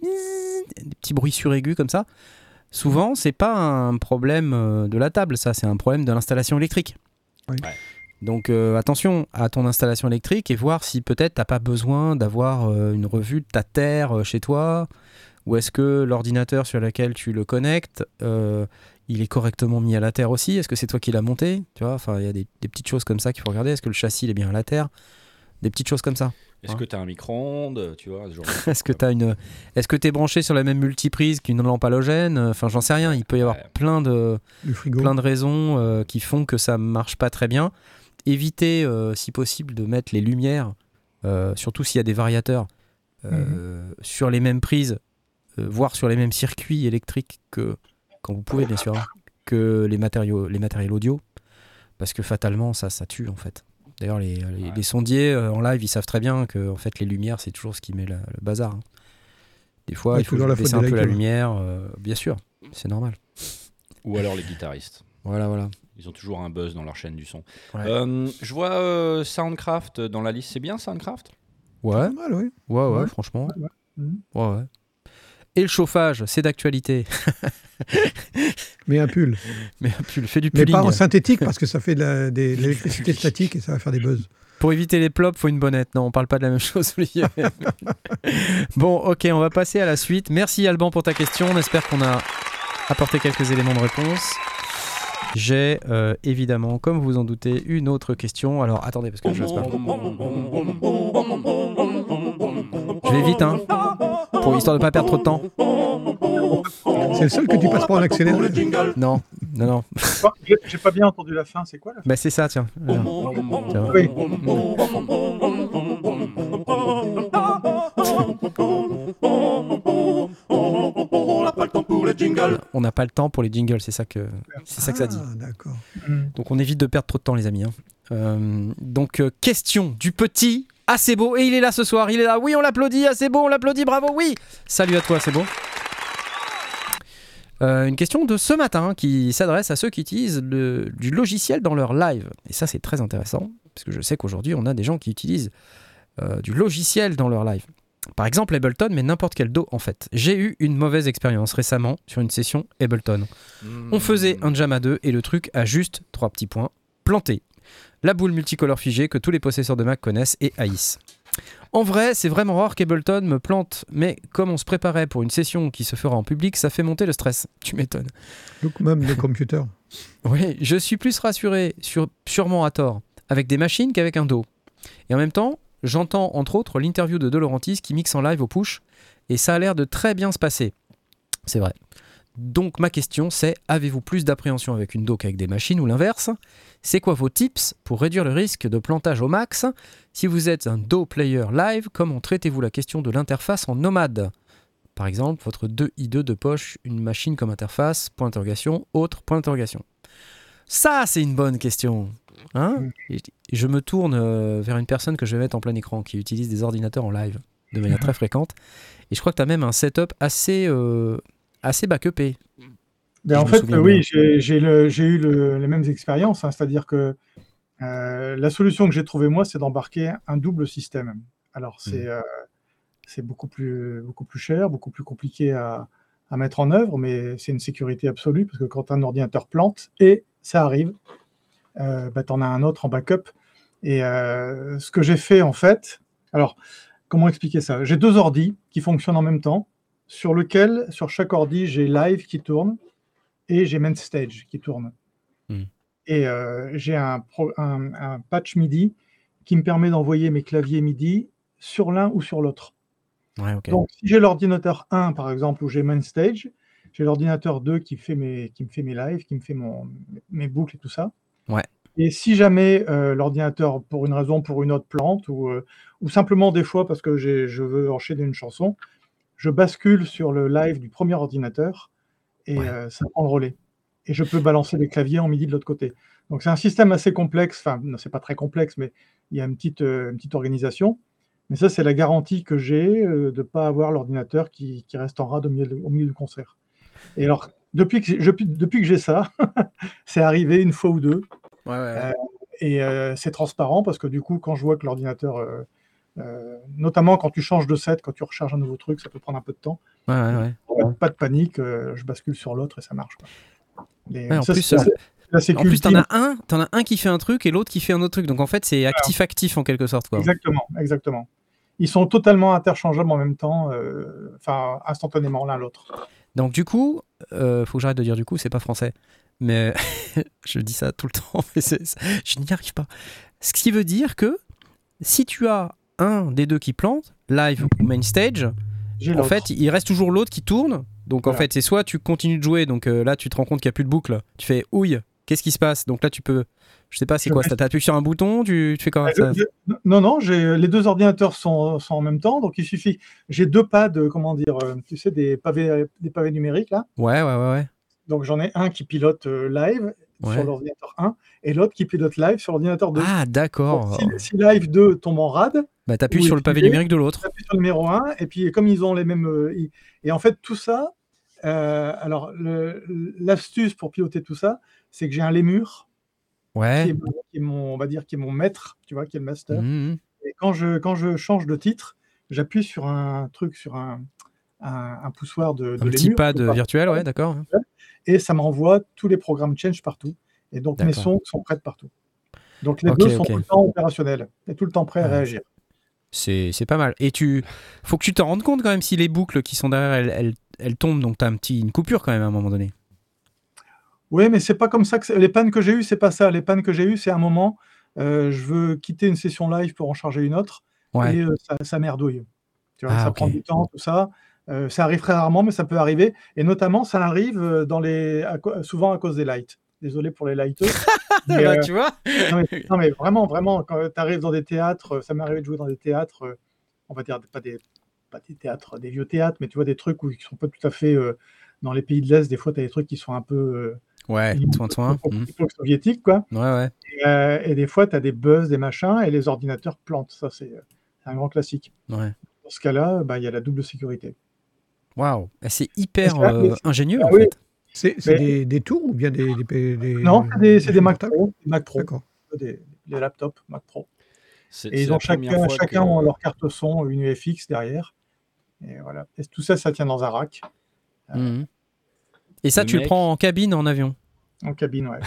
petit bruit suraigu comme ça. Souvent, c'est pas un problème de la table, ça, c'est un problème de l'installation électrique. Donc euh, attention à ton installation électrique et voir si peut-être tu n'as pas besoin d'avoir euh, une revue de ta terre euh, chez toi, ou est-ce que l'ordinateur sur lequel tu le connectes, il est correctement mis à la terre aussi? Est-ce que c'est toi qui l'as monté? Tu vois, enfin il y a des, petites choses comme ça qu'il faut regarder. Est-ce que le châssis est bien à la terre? Des petites choses comme ça. Est-ce que tu as un micro-ondes tu vois Est-ce que tu une Est-ce que tu es branché sur la même multiprise qu'une lampe halogène? Enfin, j'en sais rien, il peut y avoir plein de plein de raisons qui font que ça marche pas très bien éviter, euh, si possible, de mettre les lumières, euh, surtout s'il y a des variateurs, euh, mhm. sur les mêmes prises, voire sur les mêmes circuits électriques que, quand vous pouvez, bien sûr, hein, que les matériaux, les matériels audio. parce que fatalement, ça, ça tue en fait. D'ailleurs, les, les, sondiers en live, ils savent très bien que en fait, les lumières, c'est toujours ce qui met le, bazar. Hein. Des fois, il faut baisser un peu la lumière, bien sûr, c'est normal. Ou alors les guitaristes. Voilà, voilà. Ils ont toujours un buzz dans leur chaîne du son. je vois Soundcraft dans la liste. C'est bien Soundcraft? Ouais. Mal, oui. Ouais, ouais, franchement. Ouais, ouais. Et le chauffage, c'est d'actualité. Mais un pull. Mais un pull, fait du pulling. Mais pas en synthétique parce que ça fait de l'électricité statique et ça va faire des buzz. Pour éviter les plops, faut une bonnette. Non, on parle pas de la même chose, bon, ok, on va passer à la suite. Merci Alban pour ta question. On espère qu'on a apporté quelques éléments de réponse. J'ai euh, évidemment, comme vous en doutez, une autre question. Alors attendez, parce que je ne pas. Je vais vite, hein, pour histoire de pas perdre trop de temps. C'est le seul que tu passes pas en accéléré. Non, non, non. J'ai pas bien entendu la fin. C'est quoi la fin Bah c'est ça, tiens. tiens. Oui. On n'a pas le temps pour les jingles, c'est ça que c'est ça que ça dit. Ah, d'accord. Donc on évite de perdre trop de temps, les amis. Hein. Euh, donc euh, question du petit assez beau et il est là ce soir. Il est là. Oui, on l'applaudit. Assez beau, on l'applaudit. Bravo. Oui. Salut à toi, c'est beau. Euh, une question de ce matin qui s'adresse à ceux qui utilisent du logiciel dans leur live. Et ça, c'est très intéressant, parce que je sais qu'aujourd'hui, on a des gens qui utilisent du logiciel dans leur live. Par exemple, Ableton, mais n'importe quel dos en fait. J'ai eu une mauvaise expérience récemment sur une session Ableton. Hmm. On faisait un jam à deux et le truc a juste trois petits points planté. La boule multicolore figée que tous les possesseurs de Mac connaissent et haïssent. En vrai, c'est vraiment rare qu'Ableton me plante, mais comme on se préparait pour une session qui se fera en public, ça fait monter le stress. Tu m'étonnes. même le computer. Oui, je suis plus rassuré, sur, sûrement à tort, avec des machines qu'avec un dos. Et en même temps, J'entends entre autres l'interview de De Laurentiis qui mixe en live au push et ça a l'air de très bien se passer. C'est vrai. Donc ma question c'est avez-vous plus d'appréhension avec une dock avec des machines ou l'inverse? C'est quoi vos tips pour réduire le risque de plantage au max? Si vous êtes un do player live, comment traitez-vous la question de l'interface en nomade? Par exemple, votre 2i2 de poche, une machine comme interface, point d'interrogation, autre, point d'interrogation. Ça, c'est une bonne question. Hein? Je me tourne euh, vers une personne que je vais mettre en plein écran qui utilise des ordinateurs en live de manière très fréquente. Et je crois que tu as même un setup assez, euh, assez backupé. Ben, en fait, oui, j'ai eu les mêmes expériences. Hein. C'est-à-dire que euh, la solution que j'ai trouvée, moi, c'est d'embarquer un double système. Alors, c'est mm. beaucoup, plus, beaucoup plus cher, beaucoup plus compliqué à, à mettre en œuvre, mais c'est une sécurité absolue parce que quand un ordinateur plante, et ça arrive, euh, bah, tu en as un autre en backup. Et euh, ce que j'ai fait en fait, alors comment expliquer ça? J'ai deux ordis qui fonctionnent en même temps, sur lequel, sur chaque ordi, j'ai live qui tourne et j'ai main stage qui tourne. Hmm. Et euh, j'ai un, un, patch MIDI qui me permet d'envoyer mes claviers MIDI sur l'un ou sur l'autre. Donc, si j'ai l'ordinateur 1, par exemple, où j'ai main stage, j'ai l'ordinateur 2 qui, fait mes, qui me fait mes lives, qui me fait mon, mes boucles et tout ça. Ouais. Et si jamais euh, l'ordinateur, pour une raison, pour une autre plante, ou, euh, ou simplement des fois parce que je veux enchaîner une chanson, je bascule sur le live du premier ordinateur et euh, ça prend le relais. Et je peux balancer les claviers en MIDI de l'autre côté. Donc c'est un système assez complexe, enfin, c'est pas très complexe, mais il y a une petite, une petite organisation. Mais ça, c'est la garantie que j'ai de ne pas avoir l'ordinateur qui, qui, reste en rade au milieu, au milieu du concert. Et alors, depuis que, je, depuis que j'ai ça, c'est arrivé une fois ou deux. Euh, et euh, c'est transparent parce que du coup, quand je vois que l'ordinateur, euh, notamment quand tu changes de set, quand tu recharges un nouveau truc, ça peut prendre un peu de temps. Pas de panique, je bascule sur l'autre et ça marche. en plus, en plus, t'en as un, en as un qui fait un truc et l'autre qui fait un autre truc. Donc en fait, c'est actif-actif en quelque sorte. Quoi. Exactement, exactement. Ils sont totalement interchangeables en même temps, enfin instantanément l'un l'autre. Donc du coup, euh, faut que j'arrête de dire du coup, c'est pas français. Mais je dis ça tout le temps, mais je n'y arrive pas. Ce qui veut dire que si tu as un des deux qui plante, live ou main stage, en fait, il reste toujours l'autre qui tourne. Donc en fait, c'est soit tu continues de jouer, donc euh, là tu te rends compte qu'il n'y a plus de boucle, tu fais ouille, qu'est-ce qui se passe? Donc là tu peux je sais pas, c'est quoi Tu appuies sur un bouton tu, fais quoi ça? Non, non, les deux ordinateurs sont, sont, en même temps, donc il suffit. J'ai deux pads, comment dire, euh, tu sais, des pavés, des pavés numériques là. Ouais, ouais, ouais. ouais. Donc j'en ai un qui pilote euh, live. Sur l'ordinateur 1 et l'autre qui pilote live sur l'ordinateur 2. Ah, d'accord. Si, live 2 tombe en rade, bah, tu appuies sur le pavé numérique de l'autre. Tu appuies sur le numéro 1 et puis comme ils ont les mêmes. Euh, et en fait, tout ça, euh, alors l'astuce pour piloter tout ça, c'est que j'ai un lémur. Ouais. Qui est, mon, on va dire, qui est mon maître, tu vois, qui est le master. Mmh, mmh. Et quand je, quand je change de titre, j'appuie sur un truc, sur un, un, poussoir de, de Un petit pad virtuel, ouais, d'accord. Et ça m'envoie tous les programmes Change partout. Et donc mes sons sont prêts partout. Donc les deux sont tout le temps opérationnels et tout le temps prêts à réagir. C'est pas mal. Et tu faut que tu te rendes compte quand même si les boucles qui sont derrière, elles, elles, elles tombent, donc tu as un petit, une coupure quand même à un moment donné. Oui, mais c'est pas comme ça que les pannes que j'ai eues, c'est pas ça. Les pannes que j'ai eues, c'est un moment, euh, je veux quitter une session live pour en charger une autre, et euh, ça, merdouille. Tu vois, ah, ça prend du temps, tout ça. Euh, ça arrive très rarement, mais ça peut arriver. Et notamment, ça arrive dans les, souvent à cause des lights. Désolé pour les lighters. Bah, tu vois non mais, vraiment, vraiment, quand tu arrives dans des théâtres, ça m'est arrivé de jouer dans des théâtres, on va dire pas des, pas des théâtres, des vieux théâtres, mais tu vois des trucs où, qui sont pas tout à fait dans les pays de l'Est. Des fois, tu as des trucs qui sont un peu Ouais, toi, toi. soviétique, quoi. Ouais, ouais. Et, et des fois, tu as des buzz, des machins, et les ordinateurs plantent. Ça, c'est un grand classique. Ouais. Dans ce cas-là, bah, il y a la double sécurité. Waouh, c'est hyper euh, ingénieux ah en fait. C'est des, des, tours ou bien des, des, Non, c'est des, Mac Pro. Des Mac Pro. Des, laptops Mac Pro. Et ils ont chacun, chacun ont leur carte son, une UFX derrière. Et voilà. Et tout ça, ça tient dans un rack. Mmh. Et ça, tu le prends en cabine, en avion? En cabine, ouais.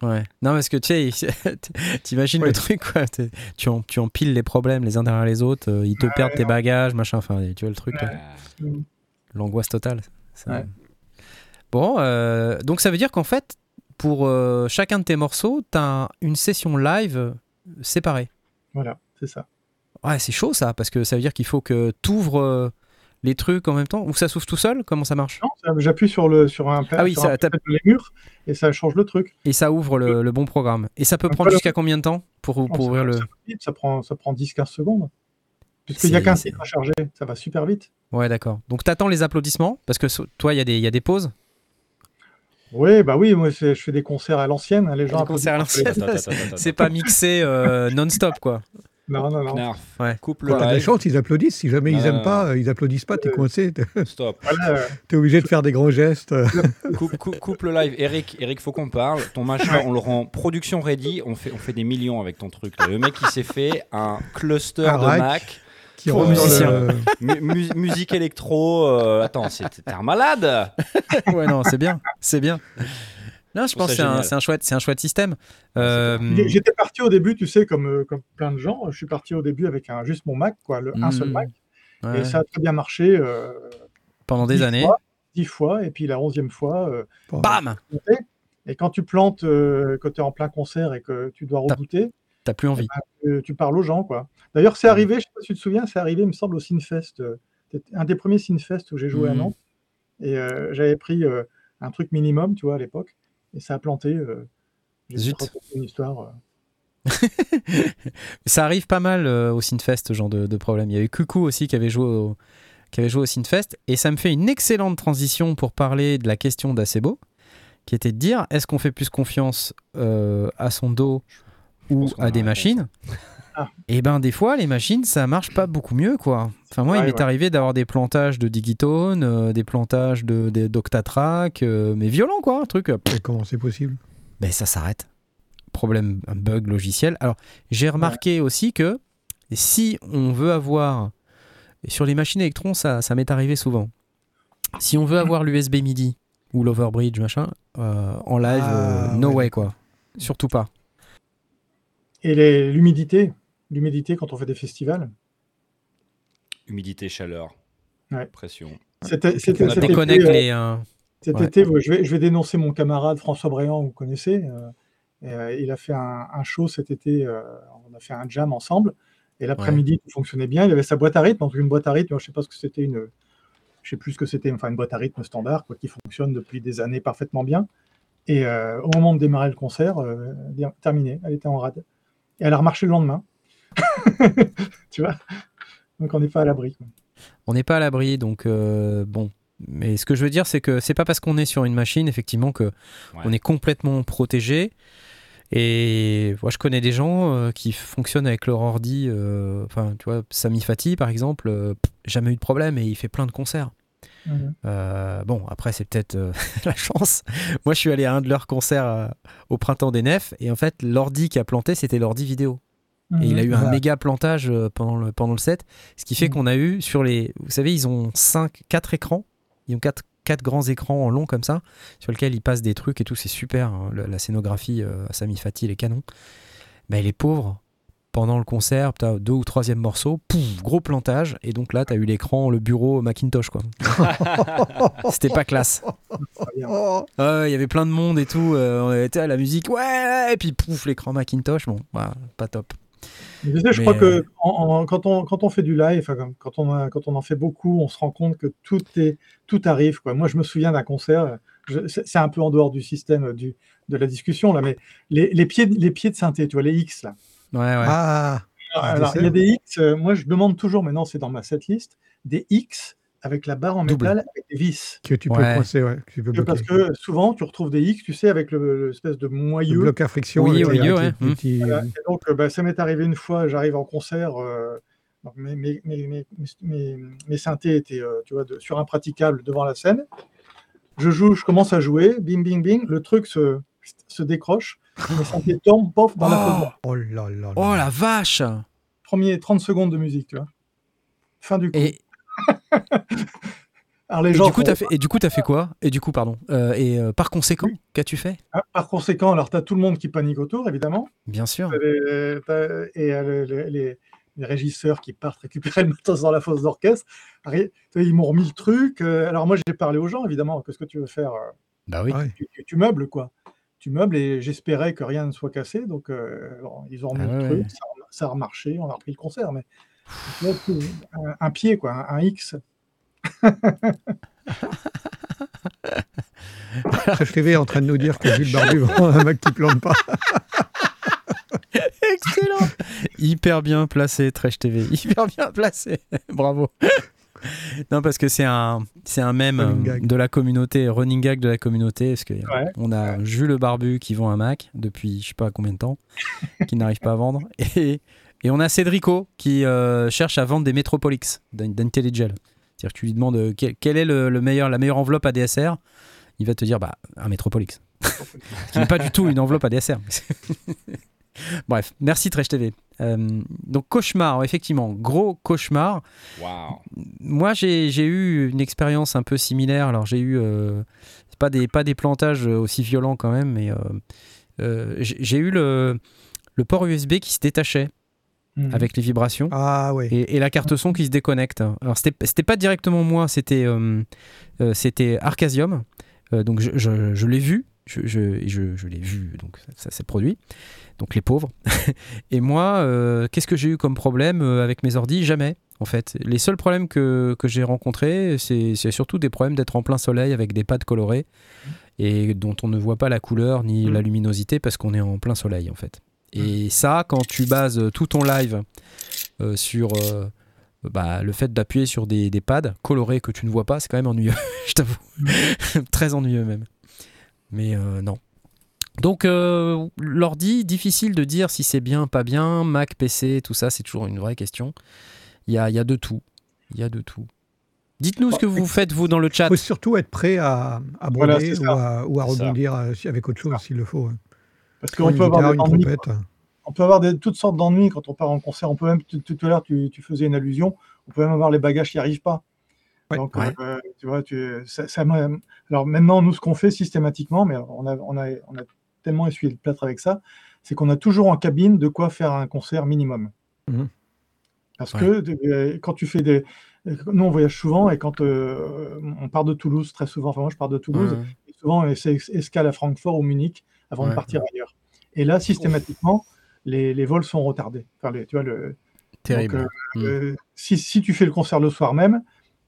ouais. Non, parce que tu sais, t'imagines le truc, quoi. Tu, en, tu empiles les problèmes les uns derrière les autres, euh, ils te perdent tes bagages, machin, enfin, tu vois le truc. Mmh l'angoisse totale. Bon, euh, donc ça veut dire qu'en fait, pour euh, chacun de tes morceaux, tu as une session live séparée. Voilà, c'est ça. Ouais, c'est chaud ça, parce que ça veut dire qu'il faut que tu ouvres euh, les trucs en même temps ou ça s'ouvre tout seul Comment ça marche? Non, j'appuie sur, le, sur un ah oui, ça, les murs et ça change le truc. Et ça ouvre le, bon programme. Et ça peut prendre jusqu'à combien de temps pour, pour ouvrir le. Ça prend, ça prend 10-15 secondes. Puisqu'il n'y a qu'un site à charger, ça va super vite. Ouais, d'accord. Donc tu attends les applaudissements? Parce que toi, il y, a des, y a des pauses? Oui, bah oui, moi je fais des concerts à l'ancienne. Hein, les gens des concerts à l'ancienne? C'est pas mixé euh, non-stop, quoi. Non, non, non. Ouais. Coupe le Quand des chances, ils applaudissent. Si jamais ils aiment pas, ils applaudissent pas, t'es coincé. Stop. T'es obligé de faire des grands gestes. coupe, coupe, le live. Eric, Eric, faut qu'on parle. Ton machin, on le rend production ready. On fait, on fait des millions avec ton truc. Le mec, il s'est fait un cluster de Mac qui musicien. musique électro. Euh, attends, t'es un malade Ouais, non, c'est bien, c'est bien. Non, je pense que c'est un, chouette, c'est un chouette système. Euh, j'étais parti au début, tu sais, comme, euh, comme plein de gens. Je suis parti au début avec un, juste mon Mac, quoi, le, un seul hmm. Mac, et ça a très bien marché. Pendant des années. dix fois, et puis la onzième fois. Bam. Et quand tu plantes, quand tu es en plein concert et que tu dois rebooter, t'as plus envie. Eh ben, tu parles aux gens, quoi. D'ailleurs, c'est arrivé, je sais pas si tu te souviens, c'est arrivé, il me semble, au Sinfest. Euh, un des premiers Sinfest où j'ai joué à mmh. Nantes. Et euh, j'avais pris euh, un truc minimum, tu vois, à l'époque. Et ça a planté. J'ai une histoire. ça arrive pas mal au Sinfest, ce genre de, problème. Il y avait Coucou aussi qui avait joué au, qui avait joué au Sinfest. Et ça me fait une excellente transition pour parler de la question d'Acebo, qui était de dire est-ce qu'on fait plus confiance à son dos ou à des machines? Ah. Et eh ben des fois les machines ça marche pas beaucoup mieux quoi. Enfin moi il m'est arrivé d'avoir des plantages de Digitone, euh, des plantages de d'Octatrack, euh, mais violent quoi, un truc. Et comment c'est possible? Ben ça s'arrête. Problème, un bug logiciel. Alors j'ai remarqué aussi que si on veut avoir et sur les machines électrons ça, ça m'est arrivé souvent. Si on veut avoir l'USB MIDI ou l'overbridge machin euh, en live, ah, no way quoi. Surtout pas. Et l'humidité, l'humidité quand on fait des festivals? Humidité, chaleur, pression. C'était, c'était, cet été, les, euh, cet été je, vais, je vais dénoncer mon camarade François Bréant, vous connaissez. Euh, euh, il a fait un, show cet été, on a fait un jam ensemble. Et l'après-midi, tout fonctionnait bien. Il avait sa boîte à rythme, donc une boîte à rythme, je ne sais pas ce que c'était, une, je sais plus ce que c'était, enfin une boîte à rythme standard, quoi, qui fonctionne depuis des années parfaitement bien. Et au moment de démarrer le concert, terminé, elle était en rade et elle a remarché le lendemain. tu vois? Donc on n'est pas à l'abri. On n'est pas à l'abri, donc euh, bon. Mais ce que je veux dire, c'est que c'est pas parce qu'on est sur une machine, effectivement, que on est complètement protégé. Et moi, je connais des gens euh, qui fonctionnent avec leur ordi. Euh, enfin, tu vois, Sami Fati, par exemple, euh, jamais eu de problème et il fait plein de concerts. Mhm. bon, après, c'est peut-être la chance. Moi, je suis allé à un de leurs concerts au printemps des Nefs et en fait, l'ordi qui a planté, c'était l'ordi vidéo. Et il a eu un mhm. méga plantage pendant le, pendant le set, ce qui fait mhm. qu'on a eu sur les. Vous savez, ils ont 5, 4 écrans. Ils ont 4 quatre grands écrans en long comme ça, sur lesquels il passe des trucs et tout, c'est super. Hein. la scénographie euh, à Sami Fati, les canons. Mais il est pauvre. Pendant le concert, as deux ou troisième morceau, pouf, gros plantage, et donc là, tu as eu l'écran, le bureau Macintosh, quoi. C'était pas classe. Il y avait plein de monde et tout, euh, on était à la musique, ouais, et puis pouf, l'écran Macintosh, bon, pas top je crois que euh, quand, on, quand on fait du live, quand on, quand on en fait beaucoup, on se rend compte que tout, est, tout arrive. Quoi. Moi, je me souviens d'un concert, c'est un peu en dehors du système du, de la discussion, là, mais les, les, pieds, les pieds de synthé, tu vois, les X, là. Ouais, ouais. Ah, Alors, il y a des X, euh, moi, je demande toujours, maintenant, c'est dans ma setlist, des X avec la barre en métal avec des vis. Que tu peux coincer, ouais. parce que souvent, tu retrouves des X, tu sais, avec l'espèce de moyeu. Le bloc à friction. Oui, ouais. Mmh. Et donc, euh, bah, ça m'est arrivé une fois, j'arrive en concert, euh, mes, mes, mes, mes, synthés étaient euh, tu vois, de, sur impraticable devant la scène. Je joue, je commence à jouer, bing, bing, bing, le truc se, se décroche, mes synthés tombent, pof, dans la oh, oh là là Oh la vache Premier 30 secondes de musique, tu vois. Fin du coup. Alors les et, du coup, as fait, et du coup, tu as fait quoi? Et du coup, pardon. Euh, et euh, par conséquent, qu'as-tu fait? Ah, Par conséquent, alors tu as tout le monde qui panique autour, évidemment. Bien sûr. et euh, les, régisseurs qui partent récupérer le matos dans la fosse d'orchestre. Ils m'ont remis le truc. alors moi, j'ai parlé aux gens, évidemment. Qu'est-ce que tu veux faire Bah oui. Tu, meubles, quoi. Tu meubles et j'espérais que rien ne soit cassé. Donc, ils ont remis ah le truc. Ça, ça, a remarché. On a repris le concert. Mais un, pied, quoi, un, X. Trèche TV est en train de nous dire que Jules Barbu un mec qui plante pas. Excellent Hyper bien placé, Trèche TV. Hyper bien placé. Bravo. Non, parce que c'est un, c'est un mème de la communauté, running gag de la communauté. Parce que on a Jules Barbu qui vend un Mac depuis je sais pas combien de temps, qui n'arrive pas à vendre. Et et on a Cédrico qui euh, cherche à vendre des Metropolix d'IntelliGel. C'est-à-dire que tu lui demandes euh, quelle est le, meilleur, la meilleure enveloppe ADSR. Il va te dire bah, un Metropolix. Ce qui n'est pas du tout une enveloppe ADSR. Bref, merci Trèche TV. Euh, donc cauchemar, effectivement, gros cauchemar. Moi, j'ai eu une expérience un peu similaire. Alors j'ai eu pas des pas des plantages aussi violents quand même, mais j'ai eu le, le port USB qui se détachait Mhm. avec les vibrations. Ah, et, la carte son qui se déconnecte. Alors, c'était pas directement moi, c'était euh, euh, c'était Arcasium. Euh, donc, je, je, l'ai vu. Je, je l'ai vu, donc ça, s'est produit. Donc, les pauvres. et moi, qu'est-ce que j'ai eu comme problème avec mes ordis Jamais, en fait. Les seuls problèmes que, que j'ai rencontrés, c'est surtout des problèmes d'être en plein soleil avec des pads colorés et dont on ne voit pas la couleur ni mhm. la luminosité parce qu'on est en plein soleil, en fait. Et ça, quand tu bases tout ton live euh, sur euh, bah, le fait d'appuyer sur des, pads colorés que tu ne vois pas, c'est quand même ennuyeux, je t'avoue. Très ennuyeux même. Mais euh, non. Donc, l'ordi, difficile de dire si c'est bien, pas bien. Mac, PC, tout ça, c'est toujours une vraie question. Il y a, y a de tout. Il y a de tout. Dites-nous ce que vous faites, vous, dans le chat. Il faut surtout être prêt à, à ou, à, ou, à, rebondir avec autre chose s'il le faut. Parce qu'on peut, avoir on peut avoir toutes sortes d'ennuis quand on part en concert. On peut même, tout, à l'heure, tu, faisais une allusion, on peut même avoir les bagages qui n'arrivent pas. Donc, euh, tu vois, ça, alors maintenant, nous, ce qu'on fait systématiquement, mais on a, on a, on a tellement essuyé le plâtre avec ça, c'est qu'on a toujours en cabine de quoi faire un concert minimum. Mhm. Parce que euh, quand tu fais des. Nous, on voyage souvent et quand euh, on part de Toulouse, très souvent, enfin, moi, je pars de Toulouse, et souvent, c'est escale à Francfort ou Munich avant de partir ailleurs. Et là, systématiquement, les, les, vols sont retardés. Enfin, les, tu vois, le, Terrible. Donc, euh, hmm. si, si, tu fais le concert le soir même,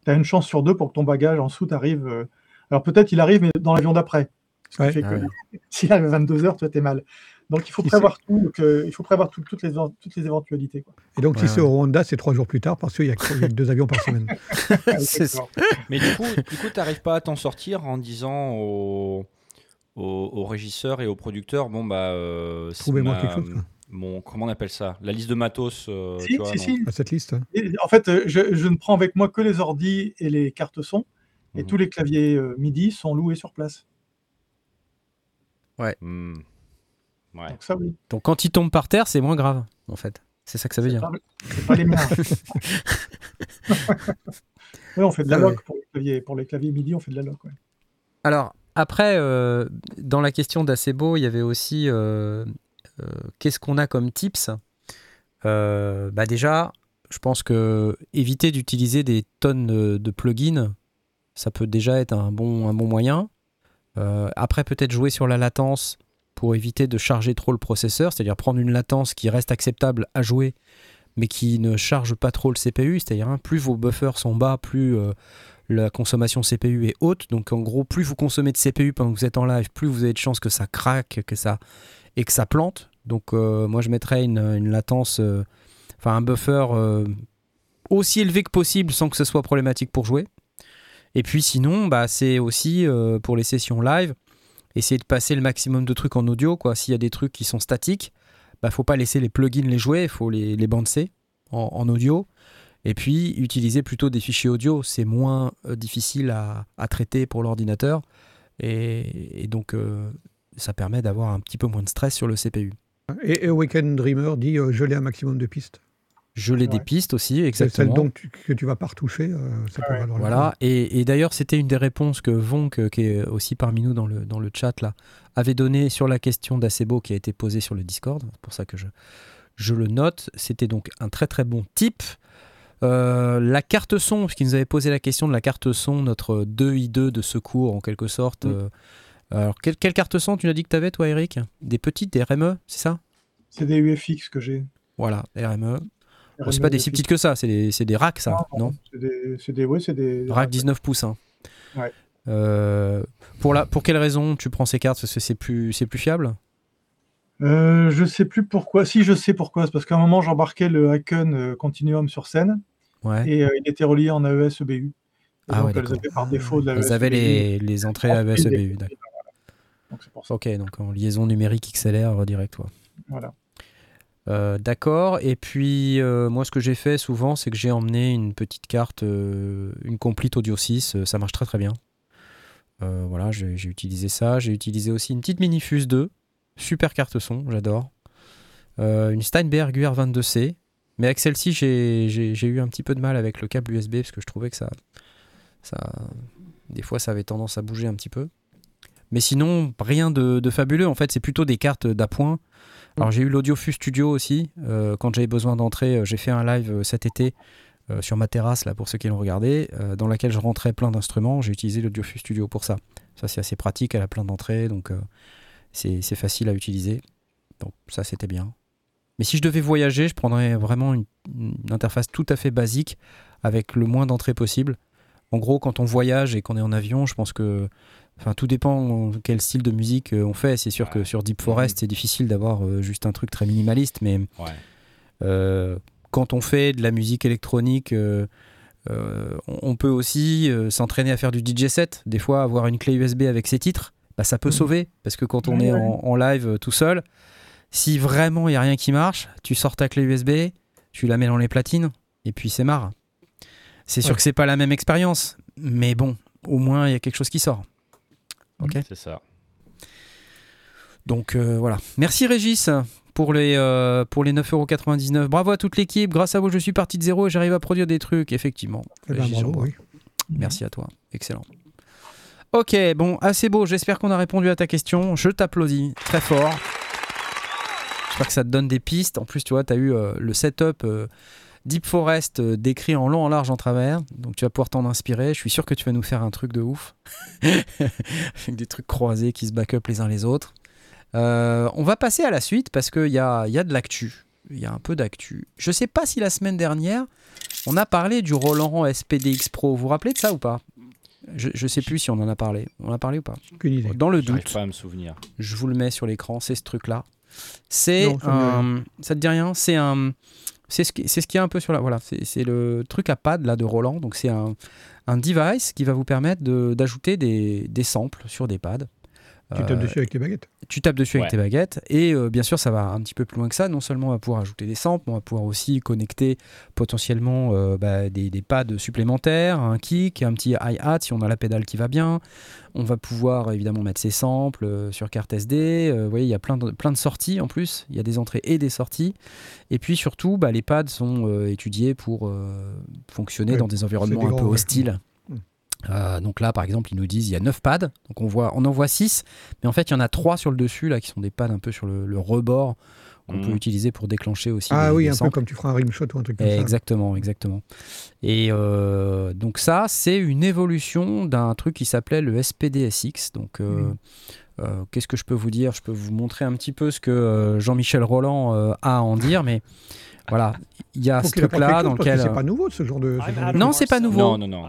tu as une chance sur deux pour que ton bagage en soute arrive. Euh, alors peut-être il arrive, mais dans l'avion d'après. Ce qui fait que s'il arrive à 22h, tu es mal. Donc il faut prévoir tout, il faut prévoir toutes, les, toutes les éventualités. Et donc si c'est au Rwanda, c'est trois jours plus tard parce qu'il y, a deux avions par semaine. Mais du coup, du coup, n'arrives pas à t'en sortir en disant aux, aux, régisseurs et aux producteurs, bon bah, euh, trouvez-moi quelque chose. Mon, comment on appelle ça? La liste de matos. Euh, si, si, si. Ah, cette liste. en fait, euh, je, je, ne prends avec moi que les ordis et les cartes son, et mhm. tous les claviers MIDI sont loués sur place. Ouais. Hmm. Donc, ça, oui. Donc quand ils tombent par terre, c'est moins grave, en fait. C'est ça que ça veut dire. C'est pas les oui, on fait de la ah loc pour, les claviers, pour les claviers MIDI, on fait de la loc. Alors, après, euh, dans la question d'Acebo, il y avait aussi euh, euh, qu'est-ce qu'on a comme tips? Bah Déjà, je pense que éviter d'utiliser des tonnes de plugins, ça peut déjà être un bon, un bon moyen. après, peut-être jouer sur la latence pour éviter de charger trop le processeur, c'est-à-dire prendre une latence qui reste acceptable à jouer, mais qui ne charge pas trop le CPU, c'est-à-dire hein, plus vos buffers sont bas, plus la consommation CPU est haute. Donc en gros, plus vous consommez de CPU pendant que vous êtes en live, plus vous avez de chances que ça craque, que ça et que ça plante. Donc euh, moi je mettrais une, latence, euh, enfin un buffer aussi élevé que possible sans que ce soit problématique pour jouer. Et puis sinon, bah, c'est aussi pour les sessions live, essayer de passer le maximum de trucs en audio. Quoi. S'il y a des trucs qui sont statiques, bah, faut pas laisser les plugins les jouer, il faut les, les en, audio. Et puis utiliser plutôt des fichiers audio, c'est moins euh, difficile à, traiter pour l'ordinateur. Et, donc euh, ça permet d'avoir un petit peu moins de stress sur le CPU. Et, Weekend Dreamer dit euh, geler un maximum de pistes. Geler des pistes aussi, exactement. Celle donc que tu vas pas retoucher, euh, ça peut valoir Voilà, et, d'ailleurs, c'était une des réponses que Vonk, euh, qui est aussi parmi nous dans le, dans le chat, là, avait donné sur la question d'Acebo qui a été posée sur le Discord. C'est pour ça que je, je le note. C'était donc un très très bon type. Euh, la carte son, puisqu'il nous avait posé la question de la carte son, notre 2i2 de secours en quelque sorte. Mm. alors, quelle, quelle, carte son tu as dit que tu avais, toi, Eric? Des petites, des RME, c'est ça? C'est des UFX que j'ai. Voilà, RME c'est pas des si petites que ça, c'est des, des, racks, ça, non, C'est des, ouais, des, racks 19 pouces. Hein. Euh, pour, la, pour quelle raison tu prends ces cartes? Parce que c'est plus, plus fiable? Euh, Je sais plus pourquoi. Si, je sais pourquoi. C'est parce qu'à un moment, j'embarquais le Haken euh, Continuum sur scène. Et euh, il était relié en AES EBU. ah ouais, elles avaient par défaut de Elles avaient les, les entrées AES EBU. Donc c'est pour ça. Ok, donc en liaison numérique XLR direct. Voilà. Euh, d'accord. Et puis, euh, moi, ce que j'ai fait souvent, c'est que j'ai emmené une petite carte, euh, une complete Audio 6. ça marche très très bien. voilà, j'ai utilisé ça. J'ai utilisé aussi une petite Minifuse 2. Super carte son, j'adore. une Steinberg UR22C. Mais avec celle-ci, j'ai eu un petit peu de mal avec le câble USB parce que je trouvais que ça. Des fois, ça avait tendance à bouger un petit peu. Mais sinon, rien de, fabuleux. En fait, c'est plutôt des cartes d'appoint alors j'ai eu l'Audiofus Studio aussi. Euh, quand j'avais besoin d'entrer, euh, j'ai fait un live euh, cet été sur ma terrasse, là pour ceux qui l'ont regardé, dans laquelle je rentrais plein d'instruments. J'ai utilisé l'Audiofus Studio pour ça. Ça c'est assez pratique, elle a plein d'entrées, donc c'est facile à utiliser. Donc ça c'était bien. Mais si je devais voyager, je prendrais vraiment une, interface tout à fait basique avec le moins d'entrées possible. En gros, quand on voyage et qu'on est en avion, je pense que Enfin, tout dépend quel style de musique euh, on fait. C'est sûr que sur Deep Forest, mm. c'est difficile d'avoir euh, juste un truc très minimaliste, mais euh, quand on fait de la musique électronique, on peut aussi s'entraîner à faire du DJ set. Des fois, avoir une clé USB avec ses titres, bah, ça peut mm. sauver. Parce que quand on est en, live tout seul, si vraiment il n'y a rien qui marche, tu sors ta clé USB, tu la mets dans les platines, et puis c'est marre. C'est sûr que c'est pas la même expérience, mais bon, au moins il y a quelque chose qui sort. Ok. C'est ça. Donc euh, voilà. Merci Régis pour les, euh, pour les 9,99€. Bravo à toute l'équipe. Grâce à vous, je suis parti de zéro et j'arrive à produire des trucs, effectivement. Eh ben, Merci à toi. Excellent. Ok, bon, assez beau. J'espère qu'on a répondu à ta question. Je t'applaudis très fort. J'espère que ça te donne des pistes. En plus, tu vois, tu as eu euh, le setup Deep Forest euh, décrit en long, en large, en travers. Donc tu vas pouvoir t'en inspirer. Je suis sûr que tu vas nous faire un truc de ouf. Avec des trucs croisés qui se back up les uns les autres. Euh, on va passer à la suite parce qu'il y a, y a de l'actu. Il y a un peu d'actu. Je sais pas si la semaine dernière, on a parlé du Roland SPDX Pro. Vous vous rappelez de ça ou pas? Je, je sais plus si on en a parlé. On en a parlé ou pas? Idée. Dans le doute. pas à me souvenir. Je vous le mets sur l'écran. C'est ce truc-là. C'est un. Ça te dit rien? C'est un. C'est ce, qui, ce qui est un peu sur la. Voilà, c'est le truc à pad là, de Roland. Donc, c'est un, un device qui va vous permettre d'ajouter des, des samples sur des pads. Tu tapes dessus avec tes baguettes. Tu tapes dessus avec tes baguettes. Et euh, bien sûr, ça va un petit peu plus loin que ça. Non seulement on va pouvoir ajouter des samples, on va pouvoir aussi connecter potentiellement euh, bah, des, des, pads supplémentaires, un kick, un petit hi-hat si on a la pédale qui va bien. On va pouvoir évidemment mettre ses samples euh, sur carte SD. vous voyez, il y a plein de, plein de sorties en plus. Il y a des entrées et des sorties. Et puis surtout, bah, les pads sont étudiés pour fonctionner dans des environnements un peu hostiles. Euh, donc là, par exemple, ils nous disent il y a 9 pads. Donc on, voit, on en voit 6, mais en fait, il y en a 3 sur le dessus, là, qui sont des pads un peu sur le, rebord qu'on peut mm. utiliser pour déclencher aussi. Ah oui, un peu comme tu feras un rimshot ou un truc comme ça. Exactement, exactement. Et euh, donc ça, c'est une évolution d'un truc qui s'appelait le SPDSX. Donc euh, mm. qu'est-ce que je peux vous dire? Je peux vous montrer un petit peu ce que Jean-Michel Roland a à en dire, mais voilà, il y a ce truc-là dans lequel. C'est pas nouveau ce genre de. non, c'est pas nouveau. Non, non, non.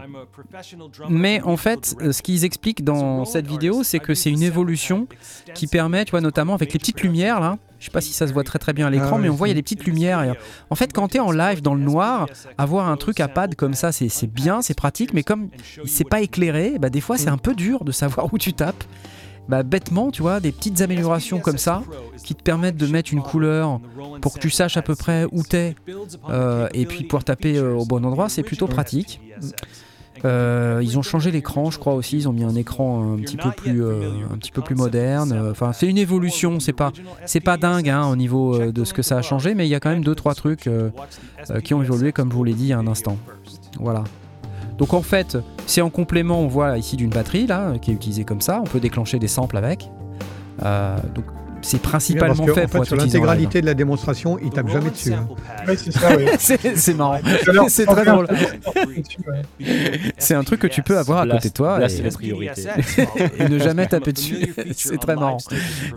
Mais en fait, ce qu'ils expliquent dans cette vidéo, c'est que c'est une évolution qui permet, tu vois, notamment avec les petites lumières là. Je sais pas si ça se voit très très bien à l'écran, ah mais on voit il y a des petites lumières. En fait, quand tu es en live dans le noir, avoir un truc à pad comme ça, c'est bien, c'est pratique, mais comme c'est pas éclairé, bah, des fois c'est un peu dur de savoir où tu tapes bah, bêtement, tu vois, des petites améliorations comme ça qui te permettent de mettre une couleur pour que tu saches à peu près où t'es euh, et puis pouvoir taper euh, au bon endroit, c'est plutôt pratique. Euh, ils ont changé l'écran, je crois aussi. Ils ont mis un écran un petit peu plus, un petit peu plus moderne. Enfin, c'est une évolution. C'est pas, c'est pas dingue hein, au niveau de ce que ça a changé, mais il y a quand même deux trois trucs qui ont évolué, comme je vous l'ai dit il y a un instant. Voilà. Donc en fait, c'est en complément, on voit ici d'une batterie là, qui est utilisée comme ça. On peut déclencher des samples avec. Euh, donc c'est principalement fait pour Sur l'intégralité de la démonstration, il tape jamais dessus. Hein. c'est ça, oui. c'est marrant. c'est très drôle. c'est un truc que tu peux avoir à côté de toi. Là, c'est la priorité. et ne jamais taper dessus. c'est très marrant.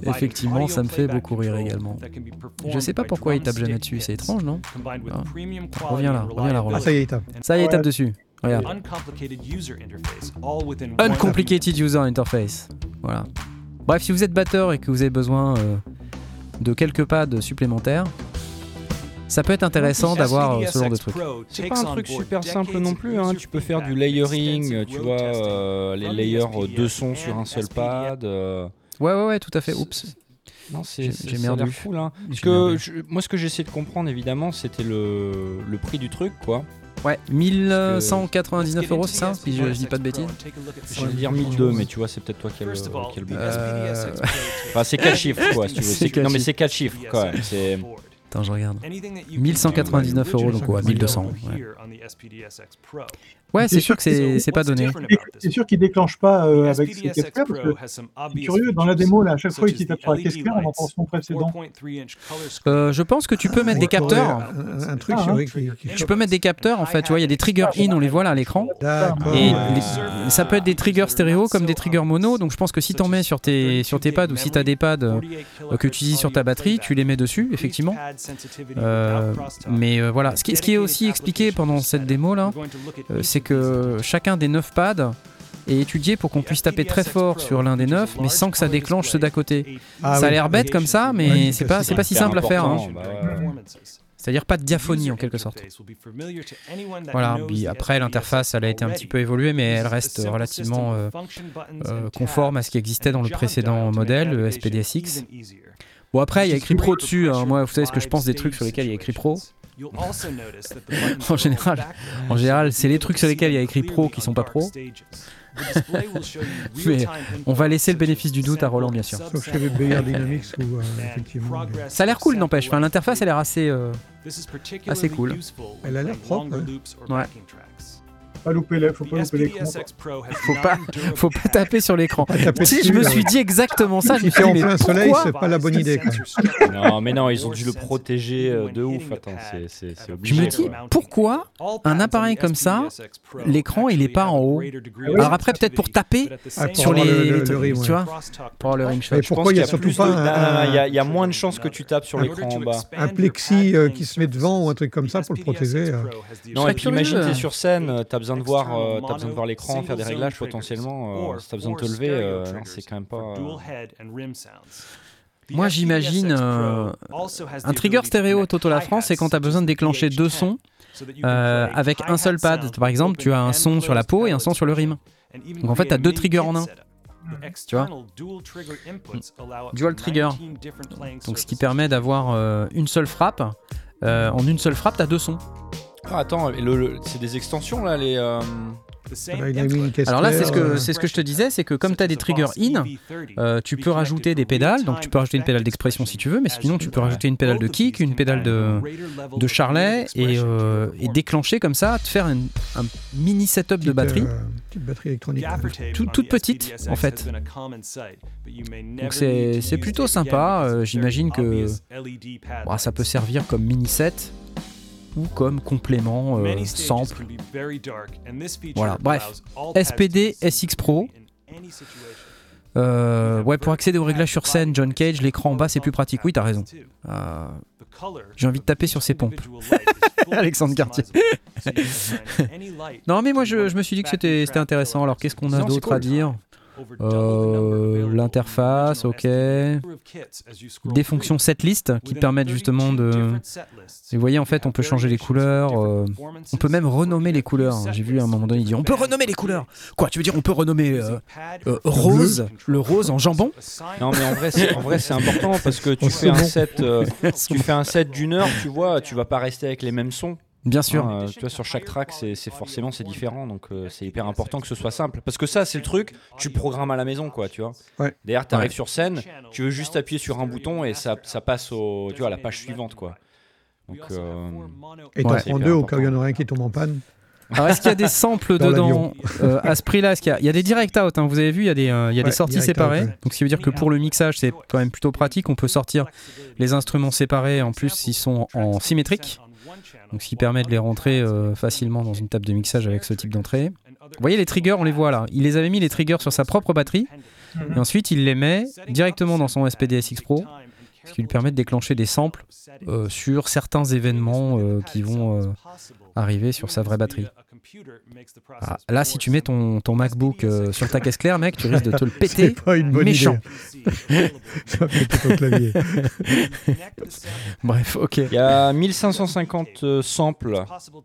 Effectivement, ça me fait beaucoup rire également. Je sais pas pourquoi il tape jamais dessus. C'est étrange, non ah. Reviens là, reviens là, Ah, ça y est, il tape. Ça y est, il tape dessus. Regarde. Uncomplicated user interface. Voilà. Bref, si vous êtes batteur et que vous avez besoin euh, de quelques pads supplémentaires, ça peut être intéressant d'avoir euh, ce genre de truc. C'est pas un truc super simple non plus. Hein. Tu peux faire du layering, tu vois, euh, les layers de son sur un seul pad. Ouais, ouais, ouais, tout à fait. Oups. Non, c'est j'ai merdé. fou là. Parce que moi, ce que j'essaie de comprendre, évidemment, c'était le, le prix du truc, quoi. Ouais, 1199 euros, c'est ça Si je, dis pas de bêtises. Je vais dire 1002, mais tu vois, c'est peut-être toi qui as le, qui le euh... Enfin, c'est 4 chiffres, quoi, si tu veux. Non, mais c'est 4 chiffres, quand même. Attends, je regarde. 1199 euros, donc ouais, 1200. Ouais, c'est sûr que c'est pas donné. C'est sûr qu'il déclenche pas euh, avec ses Kesker, c'est curieux, dans la démo, là, à chaque fois qu'il tape sur la Kesker, on entend son précédent. Euh, je pense que tu peux mettre des capteurs. Un, truc ah, Tu peux mettre des capteurs, en fait, tu vois, il y a des triggers in, on les voit là à l'écran. Et ça peut être des triggers stéréo comme des triggers mono, donc je pense que si t'en mets sur tes, sur tes pads ou si t'as des pads euh, que tu utilises sur ta batterie, tu les mets dessus, effectivement. Mais voilà, ce qui, ce qui est aussi expliqué pendant cette démo là, c'est que chacun des 9 pads est étudié pour qu'on puisse taper très fort sur l'un des 9, mais sans que ça déclenche ceux d'à côté. Ah ça a l'air bête comme ça, mais c'est pas, c'est pas si simple à faire. Hein. Bah C'est-à-dire pas de diaphonie en quelque sorte. Voilà, puis après l'interface elle a été un petit peu évoluée mais elle reste relativement euh, euh, conforme à ce qui existait dans le précédent modèle, le SPDSX. Bon après il y a écrit Pro dessus, hein. moi vous savez ce que je pense des trucs sur lesquels il y a écrit Pro. en général, en général, c'est les trucs sur lesquels il y a écrit pro qui sont pas pro. Mais on va laisser le bénéfice du doute à Roland, bien sûr. Euh. Ça a l'air cool, n'empêche. Enfin, l'interface a l'air assez, euh, assez cool. Elle a l'air propre. Ouais pas louper faut pas louper l'écran. Faut pas, faut pas taper sur l'écran. Si je me suis dit exactement ça, je me suis dit, en plein soleil, c'est pas la bonne idée. Non, mais non, ils ont dû le protéger euh, de ouf. Attends, c'est obligé. Je me dis, pourquoi un appareil comme ça, l'écran, il est pas en haut Alors après, peut-être pour taper sur les, tu vois, pour le rimshot. pourquoi il y a surtout pas Il y a moins de chances que tu tapes sur l'écran en bas. Un plexi euh, qui se met devant ou un truc comme ça pour le protéger. Non, et puis imagine, t'es sur scène, t'as besoin de voir, euh, as besoin de voir l'écran, faire des réglages potentiellement. Euh, si t'as besoin de te lever, euh, c'est quand même pas. Moi, j'imagine euh, un trigger stéréo Toto La France, c'est quand tu as besoin de déclencher deux sons euh, avec un seul pad. Par exemple, tu as un son sur la peau et un son sur le rime. Donc en fait, tu as deux triggers en un. Tu vois Dual trigger. Donc ce qui permet d'avoir euh, une seule frappe. en une seule frappe, tu as deux sons. Ah, attends, c'est des extensions là, les. Alors là, c'est ce, que, c'est ce que je te disais, c'est que comme tu as des triggers in, euh, tu peux rajouter des pédales, donc tu peux rajouter une pédale d'expression si tu veux, mais sinon tu peux rajouter une pédale de kick, une pédale de, de charlet et, euh, et déclencher comme ça, te faire un, mini setup de batterie. Euh, petite batterie électronique. toute petite en fait. Donc c'est, c'est plutôt sympa, j'imagine que bah, ça peut servir comme mini set ou comme complément euh, sample. Voilà, bref. SPD SX Pro. Euh, ouais, pour accéder au réglage sur scène, John Cage, l'écran en bas c'est plus pratique. Oui, t'as raison. Euh, j'ai envie de taper sur ses pompes. Alexandre Cartier. non, mais moi je, je me suis dit que c'était intéressant. Alors qu'est-ce qu'on a d'autre à dire? Euh, l'interface, ok. Des fonctions setlist qui permettent justement de. vous voyez, en fait, on peut changer les couleurs. Euh, on peut même renommer les couleurs. J'ai vu à un moment donné, il dit on peut renommer les couleurs. Quoi Tu veux dire on peut renommer euh, rose, le rose en jambon Non, mais en vrai, c'est, en vrai, c'est important parce que tu fais un set, tu fais un set d'une heure, tu vois, tu vas pas rester avec les mêmes sons. Bien sûr. Euh, tu vois, sur chaque track, c'est forcément c'est différent, donc euh, c'est hyper important que ce soit simple. Parce que ça, c'est le truc, tu programmes à la maison, quoi, tu vois. Ouais. D'ailleurs, tu arrives sur scène, tu veux juste appuyer sur un bouton et ça, ça passe au, tu vois, à la page suivante, quoi. Donc, euh, et t'en prends deux au cas où il y en aurait un qui tombe en panne. Alors, est-ce qu'il y a des samples dedans à ce prix-là? Il, y, a des direct out hein, Vous avez vu, il y a des, il y a des sorties séparées. Donc, ce qui veut dire que pour le mixage, c'est quand même plutôt pratique. On peut sortir les instruments séparés. En plus, ils sont en symétrique. Donc ce qui permet de les rentrer euh, facilement dans une table de mixage avec ce type d'entrée. Vous voyez les triggers, on les voit là. Il les avait mis les triggers sur sa propre batterie et ensuite il les met directement dans son SPDSX Pro, ce qui lui permet de déclencher des samples euh, sur certains événements euh, qui vont arriver sur sa vraie batterie. Ah, là, si tu mets ton, ton MacBook euh, sur ta caisse claire, mec, tu risques de te le péter. pas une bonne méchant. Idée. Ça ton clavier. Bref, ok. Il y a 1550 euh, samples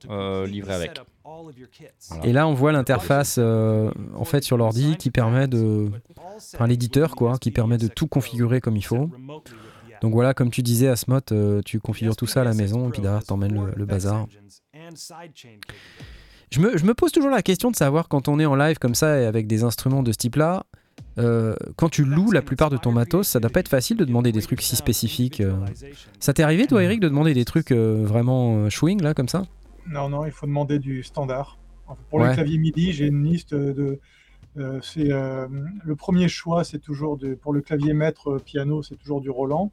euh, livrés avec. Et là, on voit l'interface en fait sur l'ordi qui permet de, enfin l'éditeur quoi, qui permet de tout configurer comme il faut. Donc voilà, comme tu disais, Asmot, tu configures tout ça à la maison et puis derrière, t'emmènes le, le bazar. Je me, je me, pose toujours la question de savoir quand on est en live comme ça et avec des instruments de ce type-là, euh, quand tu loues la plupart de ton matos, ça doit pas être facile de demander des trucs si spécifiques. Euh. Ça t'est arrivé, toi, Eric, de demander des trucs euh, vraiment chewing, là, comme ça? Non, non, il faut demander du standard. pour le clavier MIDI, j'ai une liste de. c'est le premier choix, c'est toujours de, pour le clavier maître piano, c'est toujours du Roland.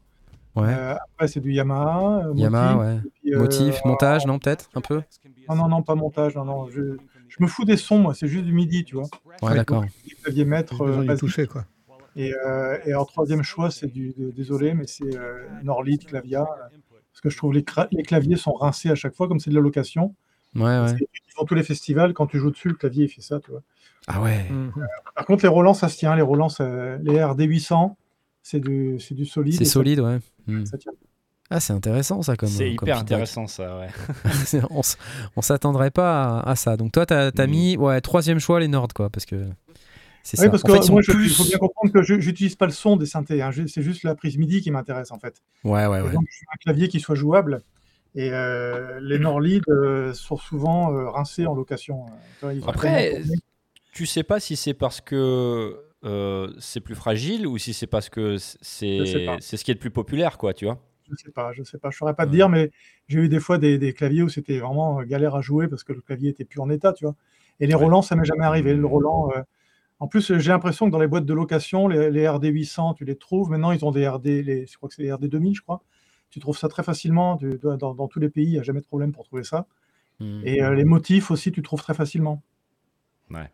Euh, après, c'est du Yamaha. Yamaha, ouais. Motif, montage, non, peut-être un peu? Non, non, non, pas montage. Non, non. Je, je me fous des sons, moi. C'est juste du MIDI, tu vois. Ouais, d'accord. Clavier maître. Euh, toucher, quoi. Et, euh, et en troisième choix, c'est du. désolé, mais c'est Norlid, Clavia. Parce que je trouve les, les claviers sont rincés à chaque fois, comme c'est de la location. Ouais, ouais. Dans tous les festivals, quand tu joues dessus, le clavier, il fait ça, tu vois. Ah ouais. par contre, les Roland, ça se tient. Les Roland, les RD 800, c'est du, du solide. C'est solide, ouais. Hmm. Ah, c'est intéressant ça comme. C'est hyper intéressant ça, ouais. on, on s'attendrait pas à, ça. Donc toi, tu as, hmm. mis ouais, troisième choix les Nord, quoi, parce que. C'est oui, parce que moi, il faut bien comprendre que je n'utilise pas le son des synthés. Hein. C'est juste la prise MIDI qui m'intéresse en fait. Ouais, ouais, ouais. Donc, je veux un clavier qui soit jouable. Et euh, les Norlid euh, sont souvent euh, rincés en location. Après, tu sais pas si c'est parce que euh, c'est plus fragile ou si c'est parce que c'est ce qui est le plus populaire, quoi, tu vois Je sais pas, je sais pas, je saurais pas te dire, mais j'ai eu des fois des, claviers où c'était vraiment euh, galère à jouer parce que le clavier était plus en état, tu vois. Et les Roland, ça m'est jamais arrivé. Le Roland, euh, en plus, j'ai l'impression que dans les boîtes de location, les, RD 800, tu les trouves. Maintenant, ils ont des RD, les, je crois que c'est les RD 2000, je crois. Tu trouves ça très facilement dans, tous les pays, il n'y a jamais de problème pour trouver ça. Mmh. Et les motifs aussi, tu trouves très facilement. Ouais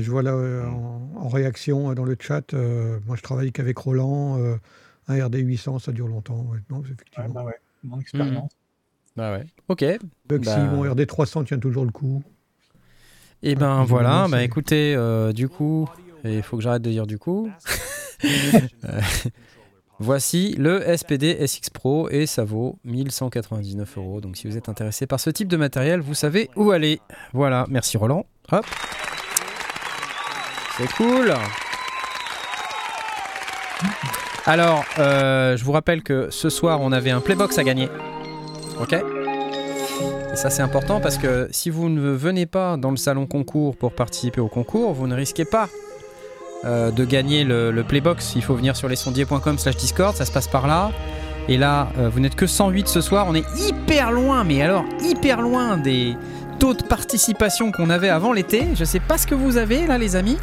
je vois là euh, en, réaction euh, dans le chat, euh, moi je travaille qu'avec Roland, un RD800 ça dure longtemps. Non, effectivement. bah ouais, mon expérience. Mmh. Bah ouais, ok. Bugsy, bah... mon RD300 tient toujours le coup. Et eh ben voilà, bah écoutez, du coup, il faut que j'arrête de dire du coup. Voici le SPD SX Pro et ça vaut 1199 euros. Donc si vous êtes intéressé par ce type de matériel, vous savez où aller. Voilà, merci Roland. Hop. C'est cool. Alors, euh, je vous rappelle que ce soir, on avait un Playbox à gagner. Ok Et ça, c'est important parce que si vous ne venez pas dans le salon concours pour participer au concours, vous ne risquez pas euh, de gagner le, Playbox. Il faut venir sur lesondiers.com slash Discord, ça se passe par là. Et là, euh, vous n'êtes que 108 ce soir. On est hyper loin, mais alors hyper loin des taux de participation qu'on avait avant l'été. Je sais pas ce que vous avez là, les amis.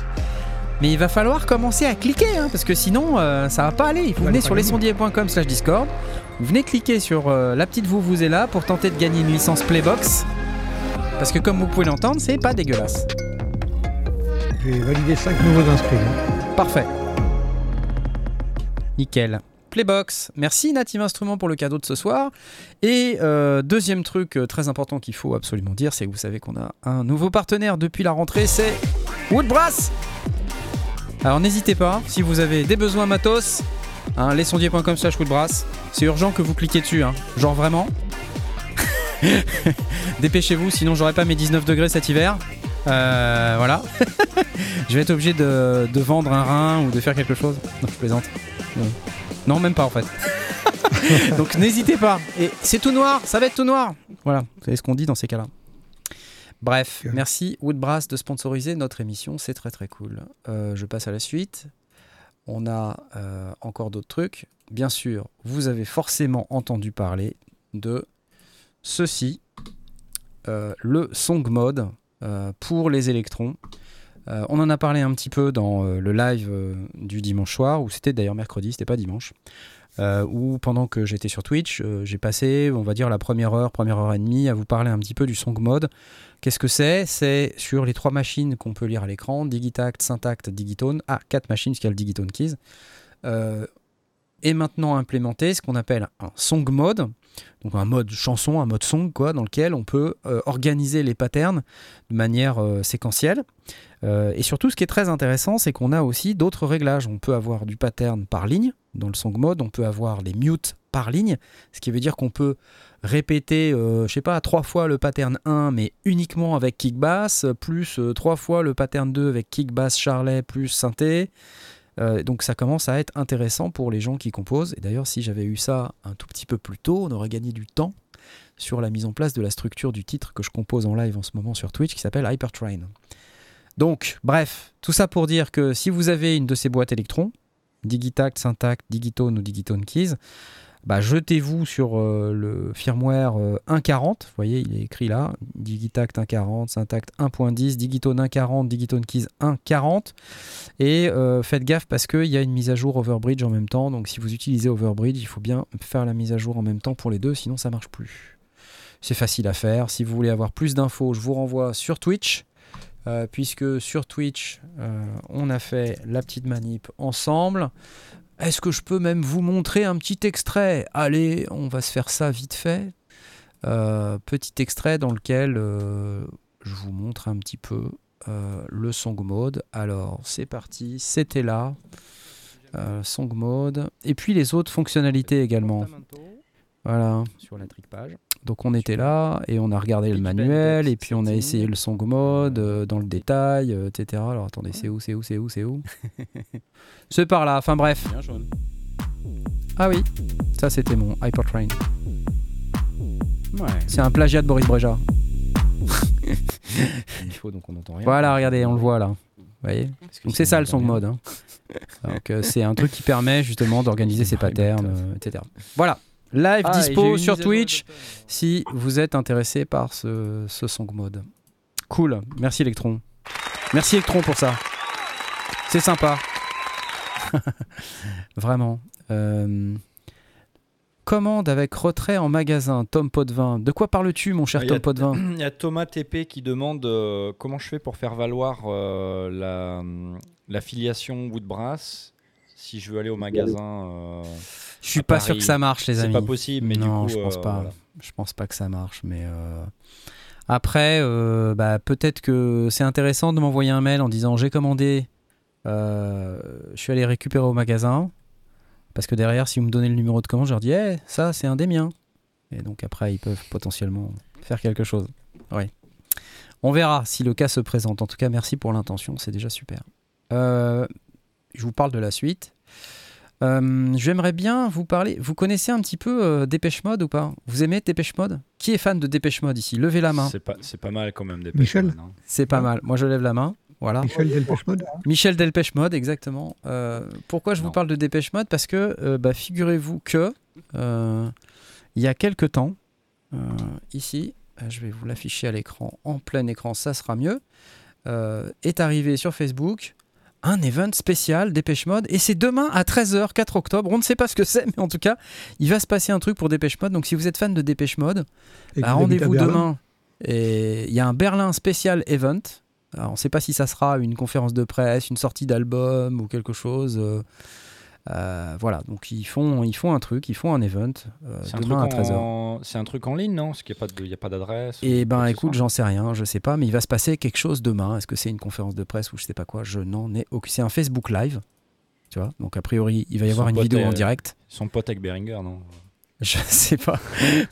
Mais il va falloir commencer à cliquer, hein, parce que sinon, euh, ça va pas aller. Vous venez sur lesondiers.com slash Discord, vous venez cliquer sur euh, la petite vous vous est là pour tenter de gagner une licence Playbox. Parce que comme vous pouvez l'entendre, c'est pas dégueulasse. J'ai validé 5 nouveaux inscrits. Hein. Parfait. Nickel. Playbox. Merci Native Instruments pour le cadeau de ce soir. Et euh, deuxième truc très important qu'il faut absolument dire, c'est que vous savez qu'on a un nouveau partenaire depuis la rentrée, c'est Woodbrass. Alors n'hésitez pas, si vous avez des besoins matos, hein, lesondiers.com slash woodbrass, c'est urgent que vous cliquiez dessus, hein. genre vraiment. Dépêchez-vous, sinon j'aurai pas mes 19 degrés cet hiver. Euh, voilà. je vais être obligé de, vendre un rein ou de faire quelque chose. Non, je plaisante. Non, même pas en fait. Donc n'hésitez pas. Et c'est tout noir, ça va être tout noir. Voilà, c'est ce qu'on dit dans ces cas-là. Bref, merci Woodbrass de sponsoriser notre émission, c'est très très cool. Euh, je passe à la suite. On a euh, encore d'autres trucs. Bien sûr, vous avez forcément entendu parler de ceci, euh, le Song Mode pour les électrons. on en a parlé un petit peu dans le live du dimanche soir, ou c'était d'ailleurs mercredi, c'était pas dimanche. Euh, où pendant que j'étais sur Twitch, j'ai passé, on va dire, la première heure, première heure et demie à vous parler un petit peu du Song Mode, Qu'est-ce que c'est? C'est sur les trois machines qu'on peut lire à l'écran, Digitact, Syntact, Digitone. Ah, quatre machines, parce qu'il y a le Digitone Keys. Euh, et maintenant implémenter ce qu'on appelle un song mode, donc un mode chanson, un mode song, quoi, dans lequel on peut euh, organiser les patterns de manière euh, séquentielle. et surtout, ce qui est très intéressant, c'est qu'on a aussi d'autres réglages. On peut avoir du pattern par ligne dans le song mode, on peut avoir les mutes par ligne, ce qui veut dire qu'on peut répéter, euh, je sais pas, trois fois le pattern 1, mais uniquement avec kick bass, plus euh, trois fois le pattern 2 avec kick bass, charlet, plus synthé. Euh, donc ça commence à être intéressant pour les gens qui composent. Et d'ailleurs, si j'avais eu ça un tout petit peu plus tôt, on aurait gagné du temps sur la mise en place de la structure du titre que je compose en live en ce moment sur Twitch qui s'appelle Hypertrain. Donc, bref, tout ça pour dire que si vous avez une de ces boîtes électrons, Digitact, Syntact, Digitone ou Digitone Keys, bah, jetez-vous sur euh, le firmware 1.40, euh, vous voyez, il est écrit là, Digitact 1.40, Syntact 1.10, Digitone 1.40, Digitone Keys 1.40, et euh, faites gaffe parce qu'il y a une mise à jour Overbridge en même temps, donc si vous utilisez Overbridge, il faut bien faire la mise à jour en même temps pour les deux, sinon ça marche plus. C'est facile à faire, si vous voulez avoir plus d'infos, je vous renvoie sur Twitch, puisque sur Twitch, on a fait la petite manip ensemble. Est-ce que je peux même vous montrer un petit extrait? Allez, on va se faire ça vite fait. Euh, petit extrait dans lequel euh, je vous montre un petit peu euh, le song mode. Alors, c'est parti, c'était là. song mode. Et puis les autres fonctionnalités également. Voilà. Sur la page. Donc on était là et on a regardé le manuel et puis on a essayé le song mode euh, dans le détail, euh, etc. Alors attendez, c'est où, c'est où, c'est où, c'est où C'est par là, enfin bref. Ah oui, ça c'était mon Hypertrain. Ouais. C'est un plagiat de Boris Breja. Il faut donc on entend rien. Voilà, regardez, on le voit là. Vous voyez Donc c'est ça le song mode. Hein. Donc euh, c'est un truc qui permet justement d'organiser ses patterns, etc. Voilà. Live ah, dispo sur Twitch si vous êtes intéressé par ce, ce song mode. Cool, merci Electron. Merci Electron pour ça. C'est sympa. Vraiment. Euh, commande avec retrait en magasin, Tom Potvin. De quoi parles-tu, mon cher ah, Tom Potvin Il y a Thomas TP qui demande euh, comment je fais pour faire valoir euh, la, la, filiation Woodbrass? Si je veux aller au magasin. Je suis pas sûr que ça marche, les amis. C'est pas possible, mais non, du coup, je pense euh, pas. Je pense pas que ça marche, mais euh, après, euh, bah, peut-être que c'est intéressant de m'envoyer un mail en disant j'ai commandé, je suis allé récupérer au magasin. Parce que derrière, si vous me donnez le numéro de commande, je leur dis, eh, ça, c'est un des miens. Et donc après, ils peuvent potentiellement faire quelque chose. Oui. On verra si le cas se présente. En tout cas, merci pour l'intention, c'est déjà super. Euh, je vous parle de la suite. Euh, J'aimerais bien vous parler. Vous connaissez un petit peu euh, Dépêche Mode ou pas? Vous aimez Dépêche Mode? Qui est fan de Dépêche Mode ici? Levez la main. C'est pas, pas mal quand même, Dépêche Michel Mode. hein. C'est pas mal. Moi, je lève la main. Voilà. Michel Delpech Mode? Michel Delpech Mode, exactement. Euh, pourquoi je vous parle de Dépêche Mode? Parce que, euh, bah, figurez-vous que euh, il y a quelque temps, euh, ici, je vais vous l'afficher à l'écran, en plein écran, ça sera mieux, euh, est arrivé sur Facebook un event spécial Dépêche Mode et c'est demain à 13h, 4 octobre. On ne sait pas ce que c'est, mais en tout cas, il va se passer un truc pour Dépêche Mode. Donc si vous êtes fan de Dépêche Mode, bah, rendez-vous demain. Et il y a un Berlin spécial event. Alors, on ne sait pas si ça sera une conférence de presse, une sortie d'album ou quelque chose. euh, euh, voilà, donc ils font, ils font un truc, ils font un event euh, C'est un, demain à truc 13h. en... c'est un truc en ligne, non? Parce qu'il n'y a pas d'adresse. Ou ben écoute, j'en sais rien, je sais pas, mais il va se passer quelque chose demain. Est-ce que c'est une conférence de presse ou je sais pas quoi? Je n'en ai aucun. C'est un Facebook Live, tu vois? Donc a priori, il va y Son avoir une vidéo est- en direct. Son pote avec Beringer, non? Je sais pas.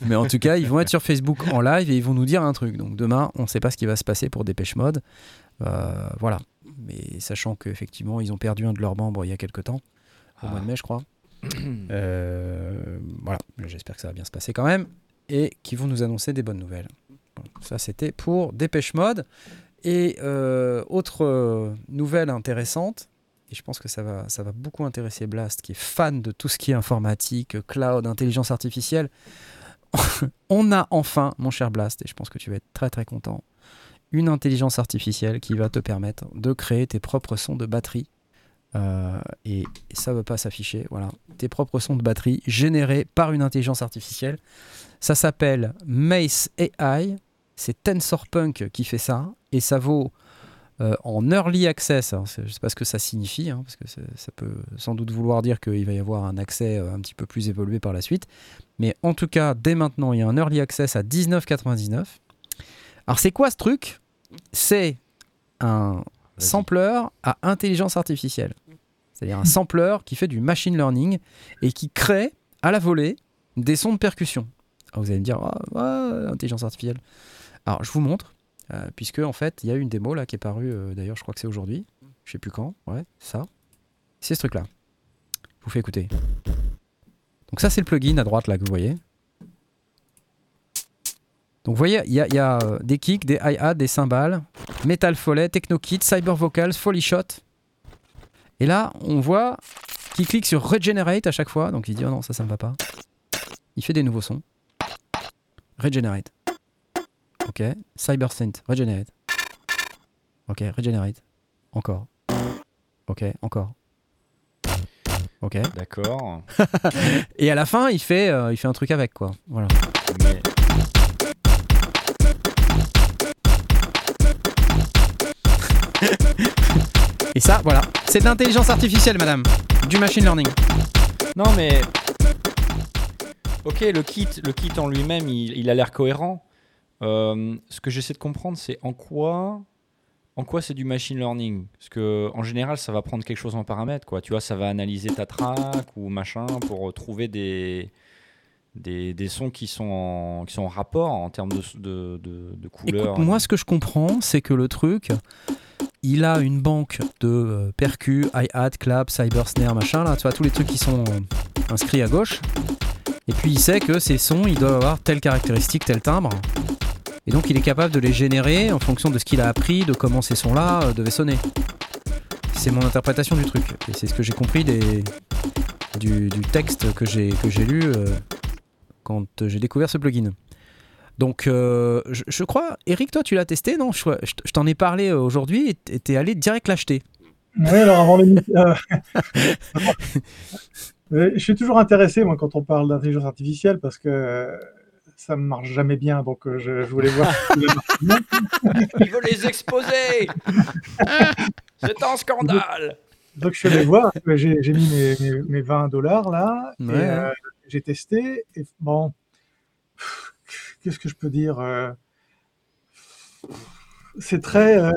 Mais en tout cas, ils vont être sur Facebook en live et ils vont nous dire un truc. Donc demain, on ne sait pas ce qui va se passer pour Dépêche Mode. Euh, voilà. Mais sachant qu'effectivement, ils ont perdu un de leurs membres il y a quelque temps, au Ah. mois de mai, je crois. Euh, voilà. J'espère que ça va bien se passer quand même. Et qu'ils vont nous annoncer des bonnes nouvelles. Bon, ça, c'était pour Dépêche Mode. Et euh, autre euh, nouvelle intéressante, et je pense que ça va, ça va beaucoup intéresser Blast, qui est fan de tout ce qui est informatique, cloud, intelligence artificielle. On a enfin, mon cher Blast, et je pense que tu vas être très très content, une intelligence artificielle qui va te permettre de créer tes propres sons de batterie. Euh, et, ça ne va pas s'afficher. Voilà, tes propres sons de batterie générés par une intelligence artificielle. Ça s'appelle Mace AI. C'est TensorPunk qui fait ça. Et ça vaut euh, en early access. C'est- je ne sais pas ce que ça signifie, hein, parce que ça peut sans doute vouloir dire qu'il va y avoir un accès euh, un petit peu plus évolué par la suite. Mais en tout cas, dès maintenant, il y a un early access à 19,99. Alors, c'est quoi ce truc? C'est un. Sampler à intelligence artificielle. C'est-à-dire un sampler qui fait du machine learning et qui crée à la volée des sons de percussion. Alors vous allez me dire, ouais, intelligence artificielle. Alors je vous montre, euh, puisque en fait, il y a une démo là qui est parue, euh, d'ailleurs je crois que c'est aujourd'hui, je sais plus quand, ouais, ça. C'est ce truc-là. Je vous fais écouter. Donc ça c'est le plugin à droite là que vous voyez. Donc vous voyez, il y a, il y a, euh, des kicks, des hi-hats, des cymbales, Metal Foley, Techno Kit, Cyber Vocals, Foley Shot. Et là, on voit qu'il clique sur Regenerate à chaque fois. Donc il dit oh non, ça, ça me va pas. Il fait des nouveaux sons. Regenerate. Ok. Cyber Synth. Regenerate. Ok. Regenerate. Encore. Ok. Encore. Ok. D'accord. Et à la fin, il fait, euh, il fait un truc avec quoi. Voilà. Mais Et ça, voilà. C'est de l'intelligence artificielle, madame. Du machine learning. Non, mais. Ok, le kit, le kit en lui-même, il, il a l'air cohérent. Euh, ce que j'essaie de comprendre, c'est en quoi, en quoi c'est du machine learning? Parce que en général, ça va prendre quelque chose en paramètre, quoi. Tu vois, ça va analyser ta track ou machin pour trouver des des, des sons qui sont en, qui sont en rapport en termes de, de, de, de couleurs. Écoute, moi, ce que je comprends, c'est que le truc, il a une banque de euh, percus, hi-hat, clap, cyber snare, machin, là, tu vois, tous les trucs qui sont inscrits à gauche. Et puis, il sait que ces sons, ils doivent avoir telle caractéristique, tel timbre. Et donc, il est capable de les générer en fonction de ce qu'il a appris, de comment ces sons-là euh, devaient sonner. C'est mon interprétation du truc. Et c'est ce que j'ai compris du, texte que j'ai lu euh, quand j'ai découvert ce plugin. Donc, euh, je, je crois, Eric, toi, tu l'as testé, non? Je, je t- je t'en ai parlé euh, aujourd'hui et t'es allé direct l'acheter. Oui, alors avant l'émission. euh, je suis toujours intéressé, moi, quand on parle d'intelligence artificielle, parce que ça ne marche jamais bien. Donc, je, je voulais voir. Il veut les exposer C'est un scandale donc, je suis allé voir. J'ai mis mes, mes, mes 20 dollars là. et, euh, j'ai testé. Et bon, qu'est-ce que je peux dire euh, C'est très, euh,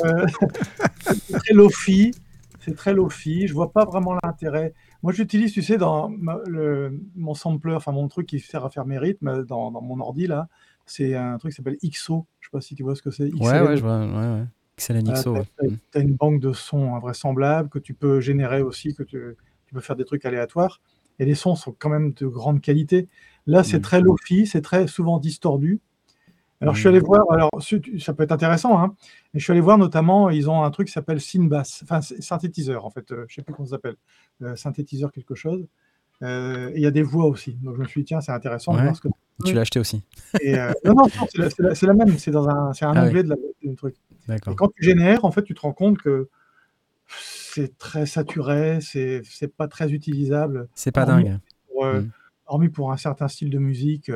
très lofi. C'est très lofi. Je vois pas vraiment l'intérêt. Moi, j'utilise, tu sais, dans le, mon sampler, enfin mon truc qui sert à faire mes rythmes dans, dans mon ordi, là, c'est un truc qui s'appelle XO. Je sais pas si tu vois ce que c'est. Ouais, ouais, je vois. Ouais, ouais. XLN XO. tu as, une banque de sons invraisemblables que tu peux générer aussi, que tu, tu peux faire des trucs aléatoires. Et les sons sont quand même de grande qualité. Là, c'est mm. très low-fi, c'est très souvent distordu. Alors, je suis allé mm. voir, alors ça peut être intéressant, hein, mais je suis allé voir notamment, ils ont un truc qui s'appelle Synbass, enfin synthétiseur en fait, euh, je ne sais plus comment ça s'appelle, euh, synthétiseur quelque chose. Euh, il y a des voix aussi. Donc je me suis dit, tiens, c'est intéressant. que... Tu l'as acheté aussi Non, non, c'est la, la, même, c'est un, un ah onglet de la, truc. Et quand tu génères, en fait, tu te rends compte que c'est très saturé, c'est pas très utilisable. C'est pas dingue. Mm. Hormis pour un certain style de musique.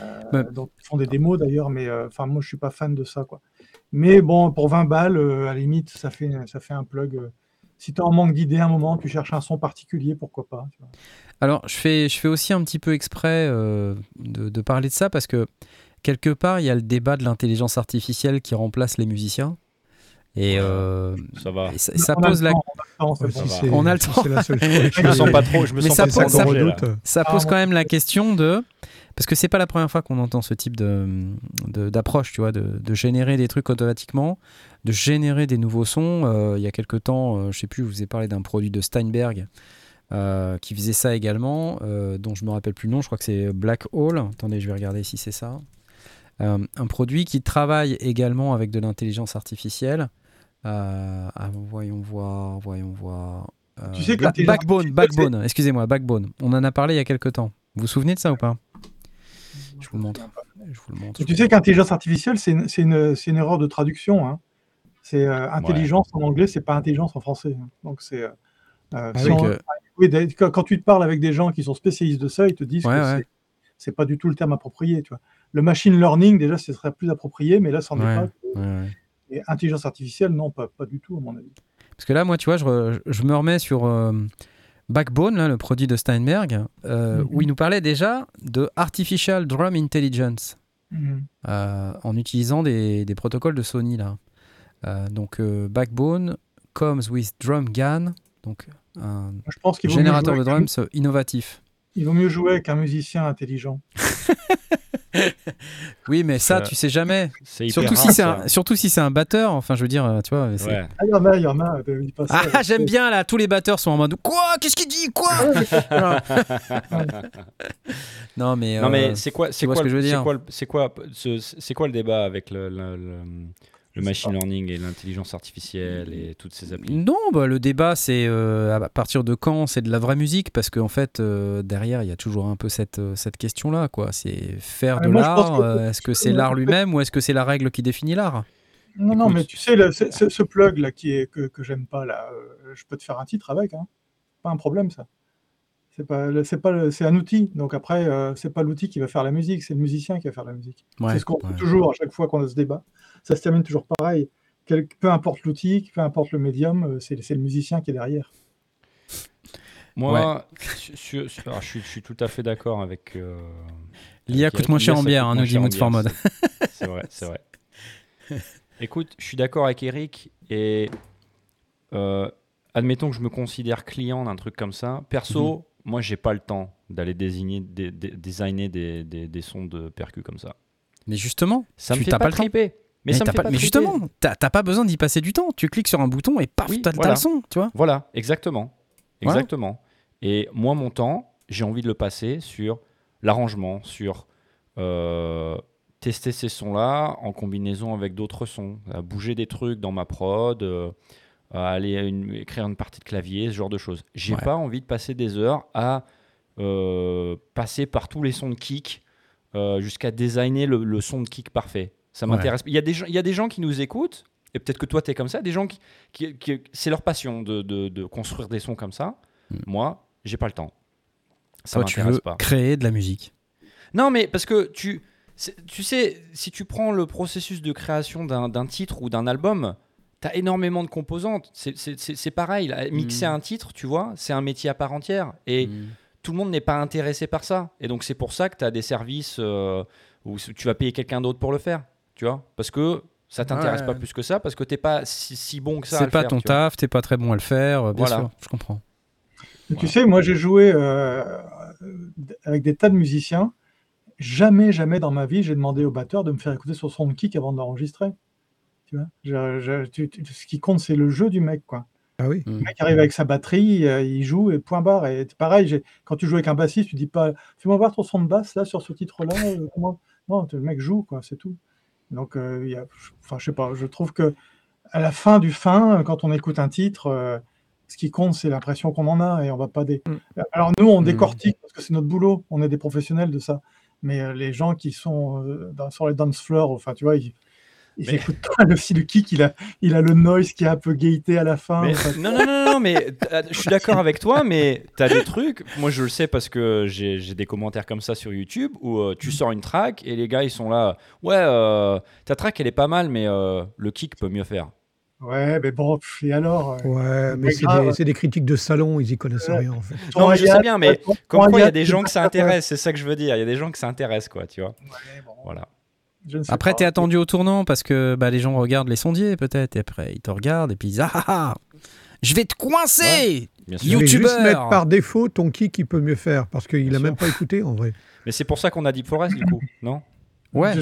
Euh, donc, ils font des démos d'ailleurs, mais euh, enfin moi je suis pas fan de ça quoi. Mais bon, pour 20 balles, euh, à la limite, ça fait, ça fait un plug. si tu en manque d'idées un moment, tu cherches un son particulier, pourquoi pas. Alors, je fais, je fais aussi un petit peu exprès de, de, parler de ça parce que quelque part, il y a le débat de l'intelligence artificielle qui remplace les musiciens. Et ça va. ça, pose la. On a le temps. je me sens pas trop. Je me sens ça, pas pose, ça, ça, pose quand même la question de parce que c'est pas la première fois qu'on entend ce type d'approche, de, tu vois, de, générer des trucs automatiquement, de générer des nouveaux sons. Euh, il y a quelques temps, euh, je sais plus, je vous ai parlé d'un produit de Steinberg euh, qui faisait ça également, dont je me rappelle plus le nom, je crois que c'est Black Hole. Attendez, je vais regarder si c'est ça. un produit qui travaille également avec de l'intelligence artificielle. Ah, voyons voir, voyons voir. Tu sais Backbone, Backbone, excusez-moi, Backbone. On en a parlé il y a quelques temps. Vous vous souvenez de ça ou pas? Je vous le montre. tu sais qu'intelligence artificielle, c'est une, une, erreur de traduction. Hein. C'est euh, intelligence en anglais, c'est pas intelligence en français. Donc c'est. Euh, euh, ah quand tu te parles avec des gens qui sont spécialistes de ça, ils te disent que c'est pas du tout le terme approprié. Tu vois. Le machine learning, déjà, ce serait plus approprié, mais là, c'en est pas. Et intelligence artificielle, non, pas, pas du tout, à mon avis. Parce que là, moi, tu vois, je, je me remets sur Backbone, là, le produit de Steinberg, euh, où mhm. il nous parlait déjà de Artificial Drum Intelligence, mhm. euh, en utilisant des, des, protocoles de Sony. Là. Euh, donc Backbone comes with Drum GAN, donc un générateur de drums innovatif. Il vaut mieux jouer avec un musicien intelligent. oui, mais ça, tu sais jamais. Surtout, si c'est un, surtout si c'est un batteur. Enfin, je veux dire, tu vois. Ah, il y en a, il y en a. Ah, j'aime bien là. Tous les batteurs sont en mode Quoi Qu'est-ce qu'il dit Quoi Non, mais. non, mais c'est quoi, c'est quoi, ce que je veux dire C'est quoi, c'est quoi, le débat avec le le machine learning et l'intelligence artificielle et toutes ces applications Non, bah, le débat, c'est euh, à partir de quand c'est de la vraie musique? Parce qu'en fait, euh, derrière, il y a toujours un peu cette, euh, cette question-là. quoi. C'est faire de l'art. Est-ce que c'est l'art lui-même ou est-ce que c'est la règle qui définit l'art? Non, non, mais tu sais, ce, plug là qui est, que, que j'aime pas, là, je peux te faire un titre avec. Hein. Pas un problème, ça. C'est pas, c'est pas, c'est un outil. Donc après, c'est pas l'outil qui va faire la musique, c'est le musicien qui va faire la musique. c'est ce qu'on ouais. toujours à chaque fois qu'on a ce débat ça se termine toujours pareil. peu importe l'outil, peu importe le médium, euh, c'est le musicien qui est derrière. Moi, je, suis, tout à fait d'accord avec. Euh, L'IA coûte moins cher en bière, hein, nous dit for Mode. C'est vrai, c'est vrai. Écoute, je suis d'accord avec Eric et euh, admettons que je me considère client d'un truc comme ça. Perso, mhm. Moi, j'ai pas le temps d'aller désigner, designer des, des, sons de percu comme ça. Mais justement, ça me fait pas, pas le triper. Mais, mais, justement, t'as pas besoin d'y passer du temps. Tu cliques sur un bouton et paf, t'as le son, tu vois. Voilà, exactement. Exactement. Et moi, mon temps, j'ai envie de le passer sur l'arrangement, sur euh, tester ces sons-là en combinaison avec d'autres sons, à bouger des trucs dans ma prod, euh, à aller écrire une partie de clavier, ce genre de choses. J'ai pas envie de passer des heures à euh, passer par tous les sons de kick jusqu'à designer le, son de kick parfait. Ça m'intéresse. Il, y a des gens, il y a des gens qui nous écoutent, et peut-être que toi, tu es comme ça, des gens qui, qui, c'est leur passion de, de, construire des sons comme ça. Mm. Moi, j'ai pas le temps. Ça tu veux pas. créer de la musique. Non, mais parce que tu, tu sais, si tu prends le processus de création d'un titre ou d'un album, tu as énormément de composantes. C'est pareil, mixer mm. un titre, tu vois, c'est un métier à part entière. Et mm. tout le monde n'est pas intéressé par ça. Et donc, c'est pour ça que tu as des services euh, où tu vas payer quelqu'un d'autre pour le faire tu vois, parce que ça t'intéresse pas plus que ça, parce que t'es pas si, bon que ça. C'est pas ton taf, t'es pas très bon à le faire, bien sûr, je comprends. Tu sais, moi j'ai joué avec des tas de musiciens. Jamais, jamais dans ma vie, j'ai demandé au batteur de me faire écouter son son de kick avant d'enregistrer. Tu vois ce qui compte, c'est le jeu du mec, quoi. Ah oui. Le mec arrive avec sa batterie, euh, il joue et point barre. Et pareil, quand tu joues avec un bassiste, tu dis pas fais-moi voir ton son de basse là sur ce titre-là. Euh, non, le mec joue, quoi, c'est tout. Donc, euh, y a, enfin, je sais pas, je trouve que à la fin du fin, quand on écoute un titre, ce qui compte, c'est l'impression qu'on en a et on va pas des. Mm. Alors nous, on mm. décortique parce que c'est notre boulot, on est des professionnels de ça. Mais les gens qui sont dans, sur les dance floors, enfin, tu vois, ils, J'écoute pas le le kick, il a, il a le noise qui est un peu gaieté à la fin. non, non, non, non, mais euh, je suis d'accord avec toi, mais tu as des trucs, moi je le sais parce que j'ai des commentaires comme ça sur YouTube où euh, tu sors une track et les gars ils sont là, ouais, euh, ta track elle est pas mal, mais le kick peut mieux faire. Ouais, mais bon, et alors Ouais, mais c'est des, critiques de salon, ils y connaissent rien en fait. Non, mais je sais bien, mais comme quoi il y a des gens que ça intéresse, c'est ça que je veux dire. Il y a des gens que ça intéresse, quoi, tu vois. Ouais, bon. Voilà. Après, t'es attendu au tournant parce que bah, les gens regardent les sondiers peut-être et après ils te regardent et puis ils disent ah, ah, ah je vais te coincer, ouais, YouTubeur. juste mettre par défaut ton qui qui peut mieux faire parce qu'il a même pas écouté en vrai. Mais c'est pour ça qu'on a Deep Forest du coup, non? Ouais.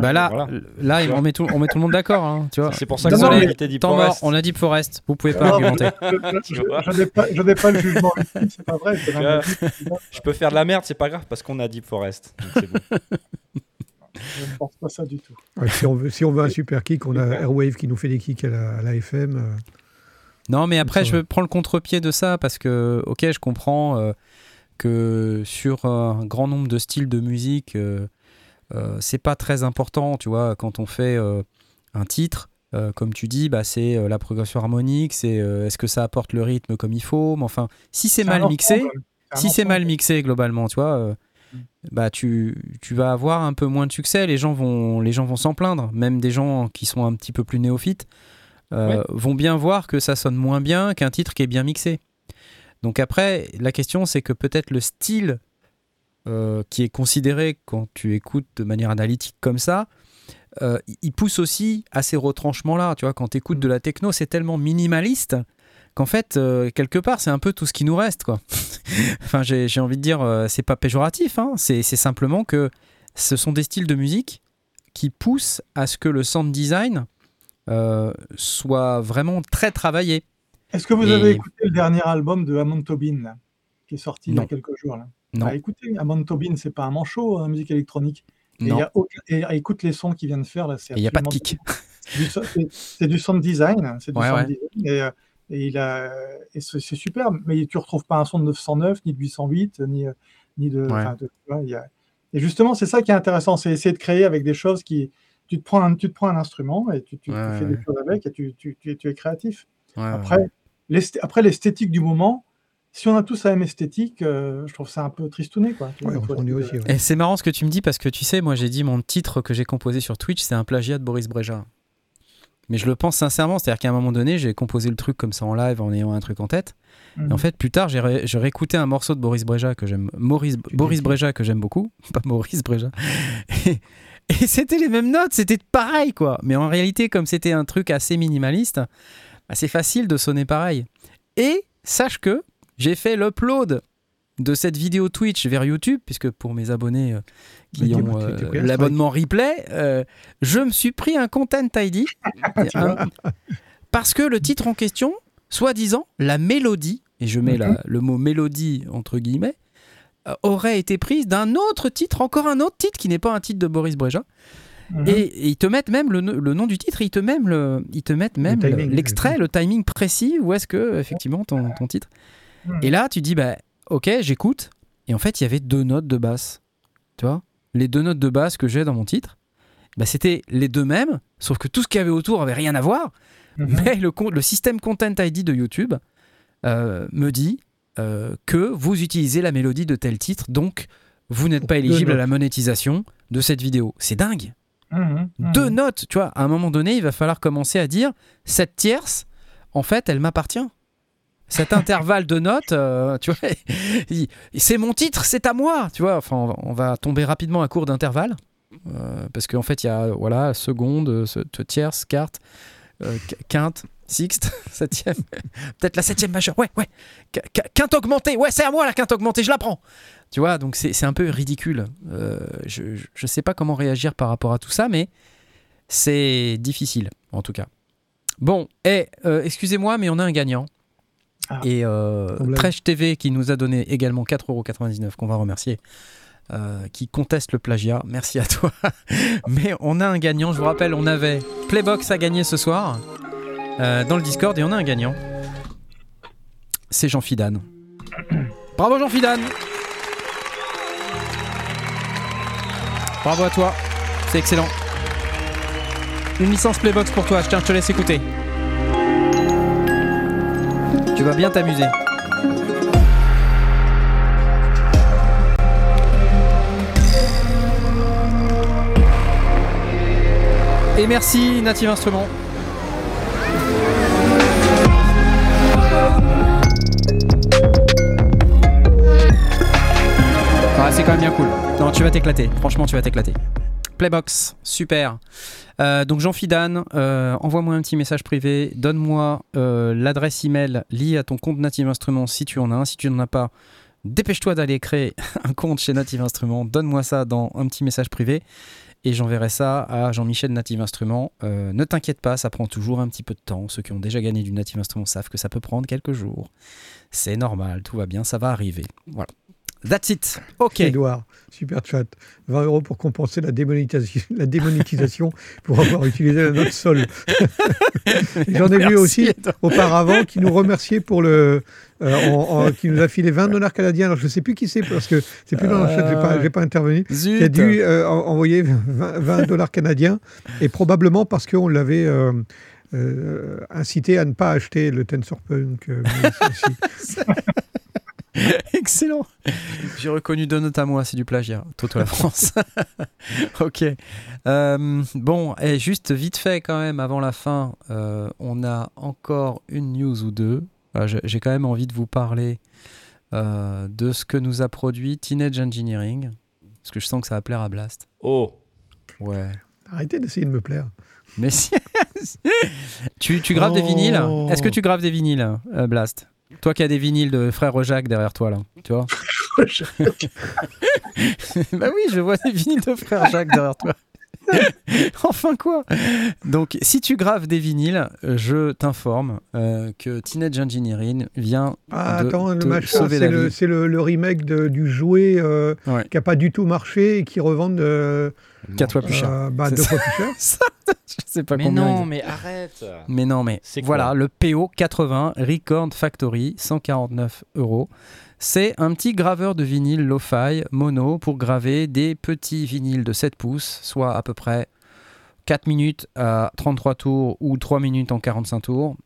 bah là, là, on met tout, on met tout le monde d'accord, hein, tu vois. C'est pour ça qu'on a invité Deep Forest. on a Deep Forest. Vous pouvez pas argumenter. Je, n'ai pas, pas, le jugement. C'est pas vrai. Je peux faire de la merde, c'est pas grave parce qu'on a Deep Forest. Bon. Je ne pense pas ça du tout. si, on veut, si on veut un super kick, on a Airwave qui nous fait des kicks à la, FM. Euh. Non, mais après, je prends le contre-pied de ça parce que, ok, je comprends euh, que sur un grand nombre de styles de musique, euh, c'est pas très important, tu vois, quand on fait un titre. comme tu dis, bah, c'est la progression harmonique, c'est est-ce que ça apporte le rythme comme il faut. Mais enfin, si c'est mal mixé, si c'est mal mixé globalement, tu vois, bah tu, tu, vas avoir un peu moins de succès. Les gens vont, les gens vont s'en plaindre. Même des gens qui sont un petit peu plus néophytes euh, vont bien voir que ça sonne moins bien qu'un titre qui est bien mixé. Donc après, la question c'est que peut-être le style euh, qui est considéré quand tu écoutes de manière analytique comme ça, euh, il pousse aussi à ces retranchements-là. Tu vois, quand tu écoutes de la techno, c'est tellement minimaliste qu'en fait, euh, quelque part, c'est un peu tout ce qui nous reste, quoi. enfin, j'ai envie de dire, euh, c'est pas péjoratif, hein. c'est simplement que ce sont des styles de musique qui poussent à ce que le sound design euh, soit vraiment très travaillé. Est-ce que vous avez écouté le dernier album de Amon Tobin, qui est sorti il y a quelques jours là? Non. Bah, écoutez, Amon Tobin, c'est pas un manchot en hein, musique électronique. Et, et, écoute les sons qu'il vient de faire là. Il n'y a pas de kick. C'est du, sound design. C'est du sound design. Et, et, il a, et c'est super, mais tu ne retrouves pas un son de 909, ni de 808, ni, ni de. et justement, c'est ça qui est intéressant, c'est essayer de créer avec des choses qui. Tu te prends un, tu te prends un instrument et tu, tu, fais des choses avec et tu, tu, tu es créatif. après, après l'esthétique du moment, si on a tous la même esthétique, euh, je trouve ça un peu tristouné. Quoi. aussi, Et c'est marrant ce que tu me dis parce que tu sais, moi j'ai dit mon titre que j'ai composé sur Twitch, c'est un plagiat de Boris Breja. Mais je le pense sincèrement, c'est-à-dire qu'à un moment donné, j'ai composé le truc comme ça en live en ayant un truc en tête. Et en mhm. fait, plus tard, j'ai, réécouté un morceau de Boris Breja que j'aime, Maurice, Boris Breja que j'aime beaucoup, pas Maurice Breja. Et, c'était les mêmes notes, c'était pareil quoi. Mais en réalité, comme c'était un truc assez minimaliste, bah, c'est facile de sonner pareil. Et sache que j'ai fait l'upload de cette vidéo Twitch vers YouTube, puisque pour mes abonnés euh, qui ont euh, l'abonnement replay, euh, je me suis pris un Content ID parce que le titre en question, soi-disant, la mélodie, et je mets le mot mélodie entre guillemets, aurait été prise d'un autre titre, encore un autre titre qui n'est pas un titre de Boris Breja. Mhm. Et, ils te mettent même le, nom du titre, ils te, même le, ils te mettent même l'extrait, le, timing précis, où est-ce que, effectivement, ton, ton titre. Mhm. Et là, tu dis, bah, ok, j'écoute. Et en fait, il y avait deux notes de basse. Tu vois? Les deux notes de basse que j'ai dans mon titre, bah, c'était les deux mêmes, sauf que tout ce qu'il y avait autour avait rien à voir. Mhm. Mais le, le système Content ID de YouTube euh, me dit euh, que vous utilisez la mélodie de tel titre, donc vous n'êtes pas éligible à la monétisation de cette vidéo. C'est dingue. Mhm. Mhm. Deux notes, tu vois, à un moment donné, il va falloir commencer à dire cette tierce, en fait, elle m'appartient cet intervalle de notes, euh, tu vois, c'est mon titre, c'est à moi, tu vois. Enfin, on va tomber rapidement à court d'intervalle. Euh, parce qu'en fait, il y a voilà, seconde, tierce, quarte, euh, quinte. Sixte, septième, peut-être la septième majeure. Ouais, ouais. Quinte augmentée. Ouais, c'est à moi la quinte augmentée, je la prends. Tu vois, donc c'est un peu ridicule. Je ne sais pas comment réagir par rapport à tout ça, mais c'est difficile, en tout cas. Bon, et excusez-moi, mais on a un gagnant. Ah. et euh, TV qui nous a donné également 4,99€ qu'on va remercier. Euh, qui conteste le plagiat. Merci à toi. Mais on a un gagnant. Je vous rappelle, on avait Playbox à gagner ce soir euh, dans le Discord et on a un gagnant. C'est Jean Fidane. Bravo Jean Fidane. Bravo à toi. C'est excellent. Une licence Playbox pour toi. Tiens, je te laisse écouter. Tu vas bien t'amuser. Et merci Native Instruments. C'est quand même bien cool. Non, tu vas t'éclater. Franchement, tu vas t'éclater. Playbox, super. Euh, donc Jean Fidane, euh, envoie-moi un petit message privé, donne-moi euh, l'adresse email liée à ton compte Native Instruments si tu en as un. Si tu n'en as pas, dépêche-toi d'aller créer un compte chez Native Instruments. Donne-moi ça dans un petit message privé et j'enverrai ça à Jean-Michel Native Instruments. Ne t'inquiète pas, ça prend toujours un petit peu de temps. Ceux qui ont déjà gagné du Native Instruments savent que ça peut prendre quelques jours. C'est normal, tout va bien, ça va arriver. Voilà. That's it. Ok. Edouard, super chat. 20 euros pour compenser la démonétisation, la démonétisation pour avoir utilisé la note sol. J'en ai vu aussi auparavant qui nous remerciait pour le. Euh, qui nous a filé 20 dollars canadiens. Alors je ne sais plus qui c'est parce que c'est plus dans le chat, je n'ai pas, pas, intervenu. Qui a dû euh, envoyer 20 dollars canadiens et probablement parce qu'on l'avait. Euh, incité à ne pas acheter le Tensorpunk. Excellent. J'ai reconnu deux notes à moi, c'est du plagiat. Toto la France. ok. Euh, bon, et juste vite fait quand même, avant la fin, euh, on a encore une news ou deux. Ah, j'ai quand même envie de vous parler euh, de ce que nous a produit Teenage Engineering. Parce que je sens que ça va plaire à Blast. Oh Ouais. Arrêtez d'essayer de me plaire. Mais si. tu, tu graves des vinyles? Est-ce que tu graves des vinyles, Blast? Toi qui as des vinyles de frère Jacques derrière toi, là, tu vois. Bah oui, je vois des vinyles de frère Jacques derrière toi. enfin quoi. Donc, si tu graves des vinyles, je t'informe euh, que Teenage Engineering vient ah, de attends, le machin, c'est le, le, remake du jouet euh, qui n'a pas du tout marché et qui revendent... Euh, 4 fois plus cher. Euh, bah, deux fois plus cher. je sais pas mais non, mais arrête. Mais non, mais voilà, le PO 80 Record Factory, 149 euros. C'est un petit graveur de vinyle lo-fi mono pour graver des petits vinyles de 7 pouces, soit à peu près 4 minutes à 33 tours ou 3 minutes en 45 tours.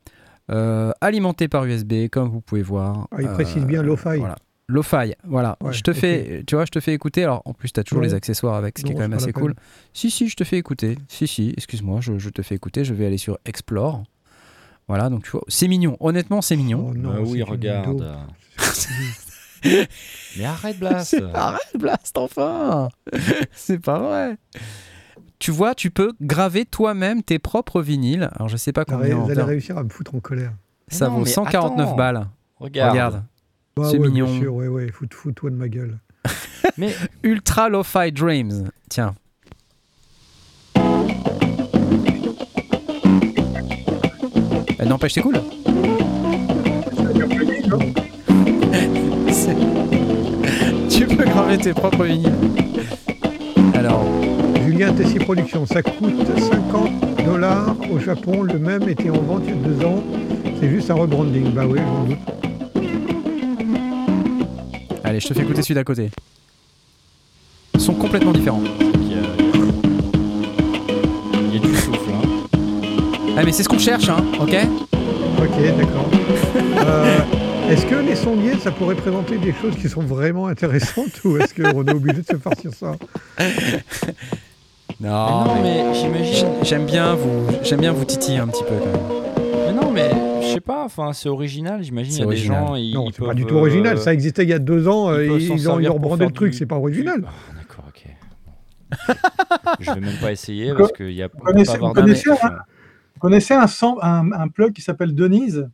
Euh, alimenté par USB, comme vous pouvez voir. Ah, il précise bien lo-fi. Voilà. Lo-fi, voilà. je te fais, tu vois, je te fais écouter. Alors, en plus, tu as toujours les accessoires avec, ce qui est quand même assez cool. Si, si, je te fais écouter. Si, si, excuse-moi, je, te fais écouter. Je vais aller sur Explore. Voilà, donc tu vois, c'est mignon. Honnêtement, c'est mignon. Oh non, ah oui, regarde. Mais arrête, Blast. arrête, Blast, enfin. c'est pas vrai. Tu vois, tu peux graver toi-même tes propres vinyles. Alors, je sais pas combien. Vous allez réussir à me foutre en colère. Ça vaut 149 balles. Regarde. Regarde. Bah c'est mignon. Bien sûr, ouais, ouais, fous-toi de ma gueule. Mais Ultra Lo-Fi Dreams, tiens. Elle n'empêche, c'est cool. tu peux graver tes propres vinyles. Alors. Julien Tessier Productions, ça coûte 50 dollars au Japon. Le même était en vente il y a deux ans. C'est juste un rebranding. Bah oui, j'en doute. Allez, je te fais écouter celui d'à côté. Ils sont complètement différents. Il y a, du souffle. Hein. Ah, mais c'est ce qu'on cherche, hein, ok? Ok, d'accord. Euh, est-ce que les sondiers, ça pourrait présenter des choses qui sont vraiment intéressantes ou est-ce qu'on est obligé de se partir ça? Non, mais, j'imagine. J'aime bien vous, j'aime bien vous titiller un petit peu quand même. Sais pas, enfin, c'est original, j'imagine. Il y a des gens. Ils, non, c'est pas du tout original. Euh, Ça existait il y a deux ans. Ils, euh, ils ont, rebrandé le truc, c'est pas original. Ah, d'accord, ok. je vais même pas essayer parce qu'il y a pas avoir Vous connaissez un, un, un plug qui s'appelle Denise?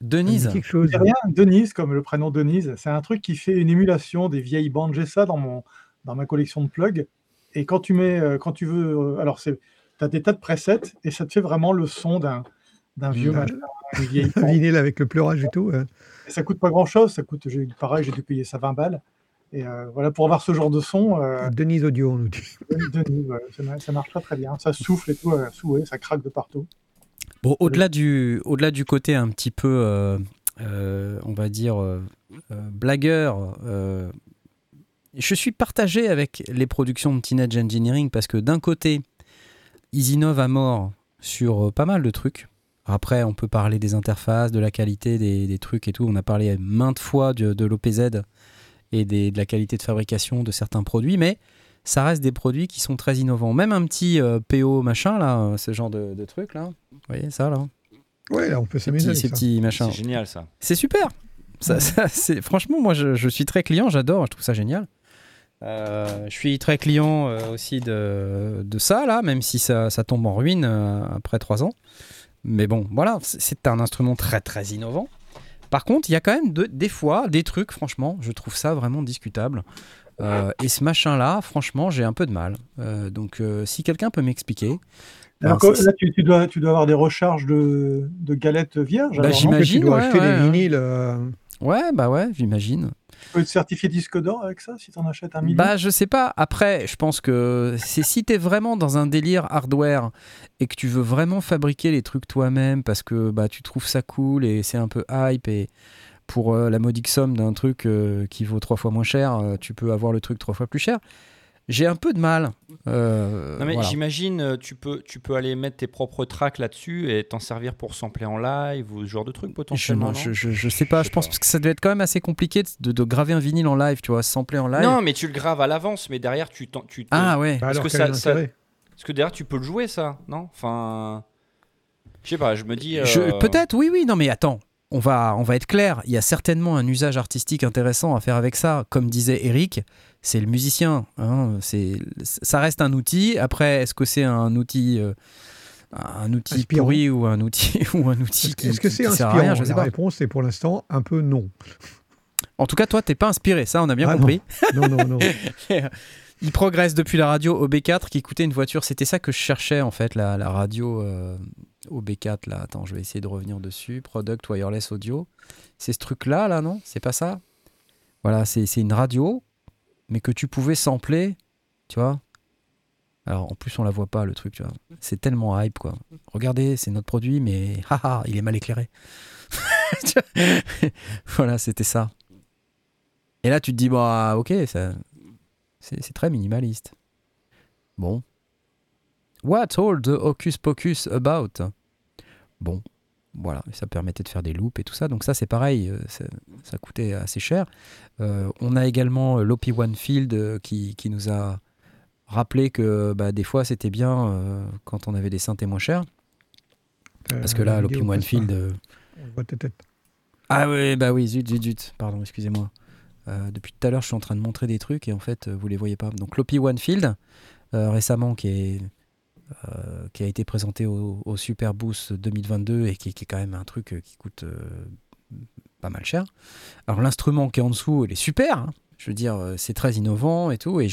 Denise quelque chose. rien, Denise, comme le prénom Denise. C'est un truc qui fait une émulation des vieilles bandes. J'ai ça dans, mon, dans ma collection de plugs. Et quand tu mets, euh, quand tu veux, alors c'est, tu as des tas de presets et ça te fait vraiment le son d'un, d'un vieux Mmh. machin, une vieille Un vinyle avec le pleurage et tout. euh. Et ça coûte pas grand chose. Ça coûte, j'ai, pareil, j'ai dû payer ça 20 balles. Et euh, voilà, pour avoir ce genre de son, euh, Denise Audio, on nous dit. Denise, ouais, ça, ma- ça marche très très bien. Ça souffle et tout, euh, sous- ouais, ça craque de partout. Bon, au-delà du, au-delà du côté un petit peu, euh, euh, on va dire, blagueur, euh, je suis partagé avec les productions de Teenage Engineering parce que d'un côté, ils innovent à mort sur pas mal de trucs. Après, on peut parler des interfaces, de la qualité des, des trucs et tout. On a parlé maintes fois de, de l'OPZ et des- de la qualité de fabrication de certains produits, mais ça reste des produits qui sont très innovants. Même un petit euh, PO machin, là, euh, ce genre de, de truc, là. Vous voyez ça, là? Ouais, là, on peut Ces s'amuser. ces petits machins. C'est génial ça. C'est super. Ça, ça, c'est franchement, moi, je, je suis très client. J'adore. Je trouve ça génial. Euh, je suis très client euh, aussi de, de ça là, même si ça, ça tombe en ruine euh, après trois ans. Mais bon, voilà, c'est- un instrument très très innovant. Par contre, il y a quand même de- des fois des trucs, franchement, je trouve ça vraiment discutable. Euh, et ce machin-là, franchement, j'ai un peu de mal. Euh, donc, euh, si quelqu'un peut m'expliquer. Alors Ben, là, tu, tu dois, tu dois avoir des recharges de, de galettes vierges. Bah, j'imagine. Que tu dois ouais, acheter ouais, des ouais. vinyles. Ouais, bah ouais, j'imagine. Tu peux être certifié disque d'or avec ça si tu en achètes un million. Bah, je sais pas. Après, je pense que c'est si t'es vraiment dans un délire hardware et que tu veux vraiment fabriquer les trucs toi-même parce que bah tu trouves ça cool et c'est un peu hype et pour euh, la modique somme d'un truc euh, qui vaut trois fois moins cher, euh, tu peux avoir le truc trois fois plus cher. J'ai un peu de mal. Euh, Non mais voilà. j'imagine euh, tu peux tu peux aller mettre tes propres tracks là-dessus et t'en servir pour sampler en live ou ce genre de truc potentiellement. je, je, je sais pas, Je je, sais pense pas. que ça devait être quand même assez compliqué de, de graver un vinyle en live, tu vois, sampler en live. Non, mais tu le graves à l'avance, mais derrière tu t'en- tu ah ouais. bah Parce que ça- parce que derrière tu peux le jouer ça, non? Enfin, je sais pas, je me dis. Je- euh, Peut-être, oui, oui. Non, mais attends, on va, on va être clair. Il y a certainement un usage artistique intéressant à faire avec ça. Comme disait Eric, c'est le musicien. hein, c'est, ça reste un outil. Après, est-ce que c'est un outil, euh, un outil Inspirant. pourri ou un outil ou un outil Est-ce qui, est-ce que c'est qui sert à inspirant? rien Je sais La pas. réponse est pour l'instant un peu non. En tout cas, toi, t'es pas inspiré. Ça, on a bien Ah, compris. Non, non, non. Il progresse depuis la radio OB4 qui coûtait une voiture. C'était ça que je cherchais en fait, la, la radio euh, OB4 là. Attends, je vais essayer de revenir dessus. Product Wireless Audio. C'est ce truc là, là, non? C'est pas ça? Voilà, c'est c'est une radio, mais que tu pouvais sampler, tu vois. Alors en plus, on la voit pas le truc, tu vois. C'est tellement hype quoi. Regardez, c'est notre produit, mais haha, il est mal éclairé. Voilà, c'était ça. Et là, tu te dis, bah ok, c'est c'est très minimaliste. Bon. What's all the hocus pocus about? Bon, voilà, ça permettait de faire des loops et tout ça. Donc ça, c'est pareil, euh, ça, coûtait assez cher. Euh, on a également euh, l'OP One Field qui, qui nous a rappelé que bah, des fois, c'était bien euh, quand on avait des synthés moins chers. Parce que là, l'OP One Field... On voit ta tête. ah oui, bah oui, zut, zut, zut. Pardon, excusez-moi. Euh, depuis tout à l'heure, je suis en train de montrer des trucs et en fait, vous les voyez pas. Donc, l'OP One Field, récemment, qui, est, euh, qui a été présenté au, au Super Boost 2022 et qui, est quand même un truc euh, qui coûte euh, pas mal cher. Alors, l'instrument qui est en dessous, il est super. hein. Je veux dire, c'est très innovant et tout. Et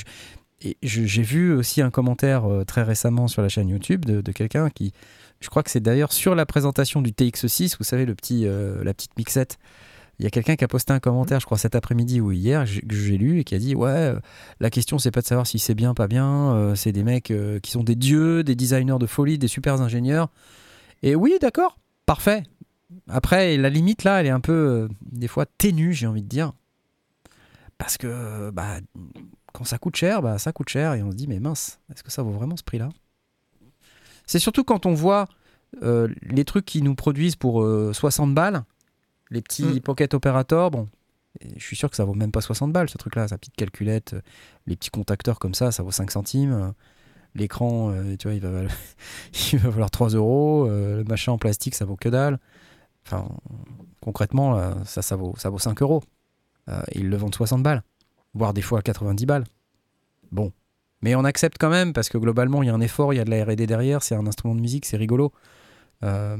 j'ai vu aussi un commentaire très récemment sur la chaîne YouTube de, quelqu'un qui, je crois que c'est d'ailleurs sur la présentation du TX6, vous savez, le petit, la petite mixette. Il y a quelqu'un qui a posté un commentaire, je crois cet après-midi ou hier, que j'ai lu et qui a dit Ouais, euh, la question c'est pas de savoir si c'est bien, pas bien, euh, c'est des mecs euh, qui sont des dieux, des designers de folie, des super ingénieurs. Et oui, d'accord, parfait. Après, la limite là, elle est un peu, des fois, ténue, j'ai envie de dire. Parce que, bah, quand ça coûte cher, bah, ça coûte cher et on se dit Mais mince, est-ce que ça vaut vraiment ce prix-là? C'est surtout quand on voit les trucs qui nous produisent pour euh, 60 balles, les petits Mm. pocket operators, bon, je suis sûr que ça vaut même pas 60 balles ce truc-là, sa petite calculette, euh, les petits contacteurs comme ça, ça vaut 5 centimes. euh, L'écran, euh, tu vois, il va, val- il va valoir 3 euros. euh, le machin en plastique, ça vaut que dalle. Enfin, concrètement, là, ça, ça, vaut, ça vaut 5 euros. Euh, ils le vendent 60 balles, voire des fois 90 balles. Bon, Mais on accepte quand même parce que globalement, il y a un effort, il y a de la RD derrière, c'est un instrument de musique, c'est rigolo. Euh,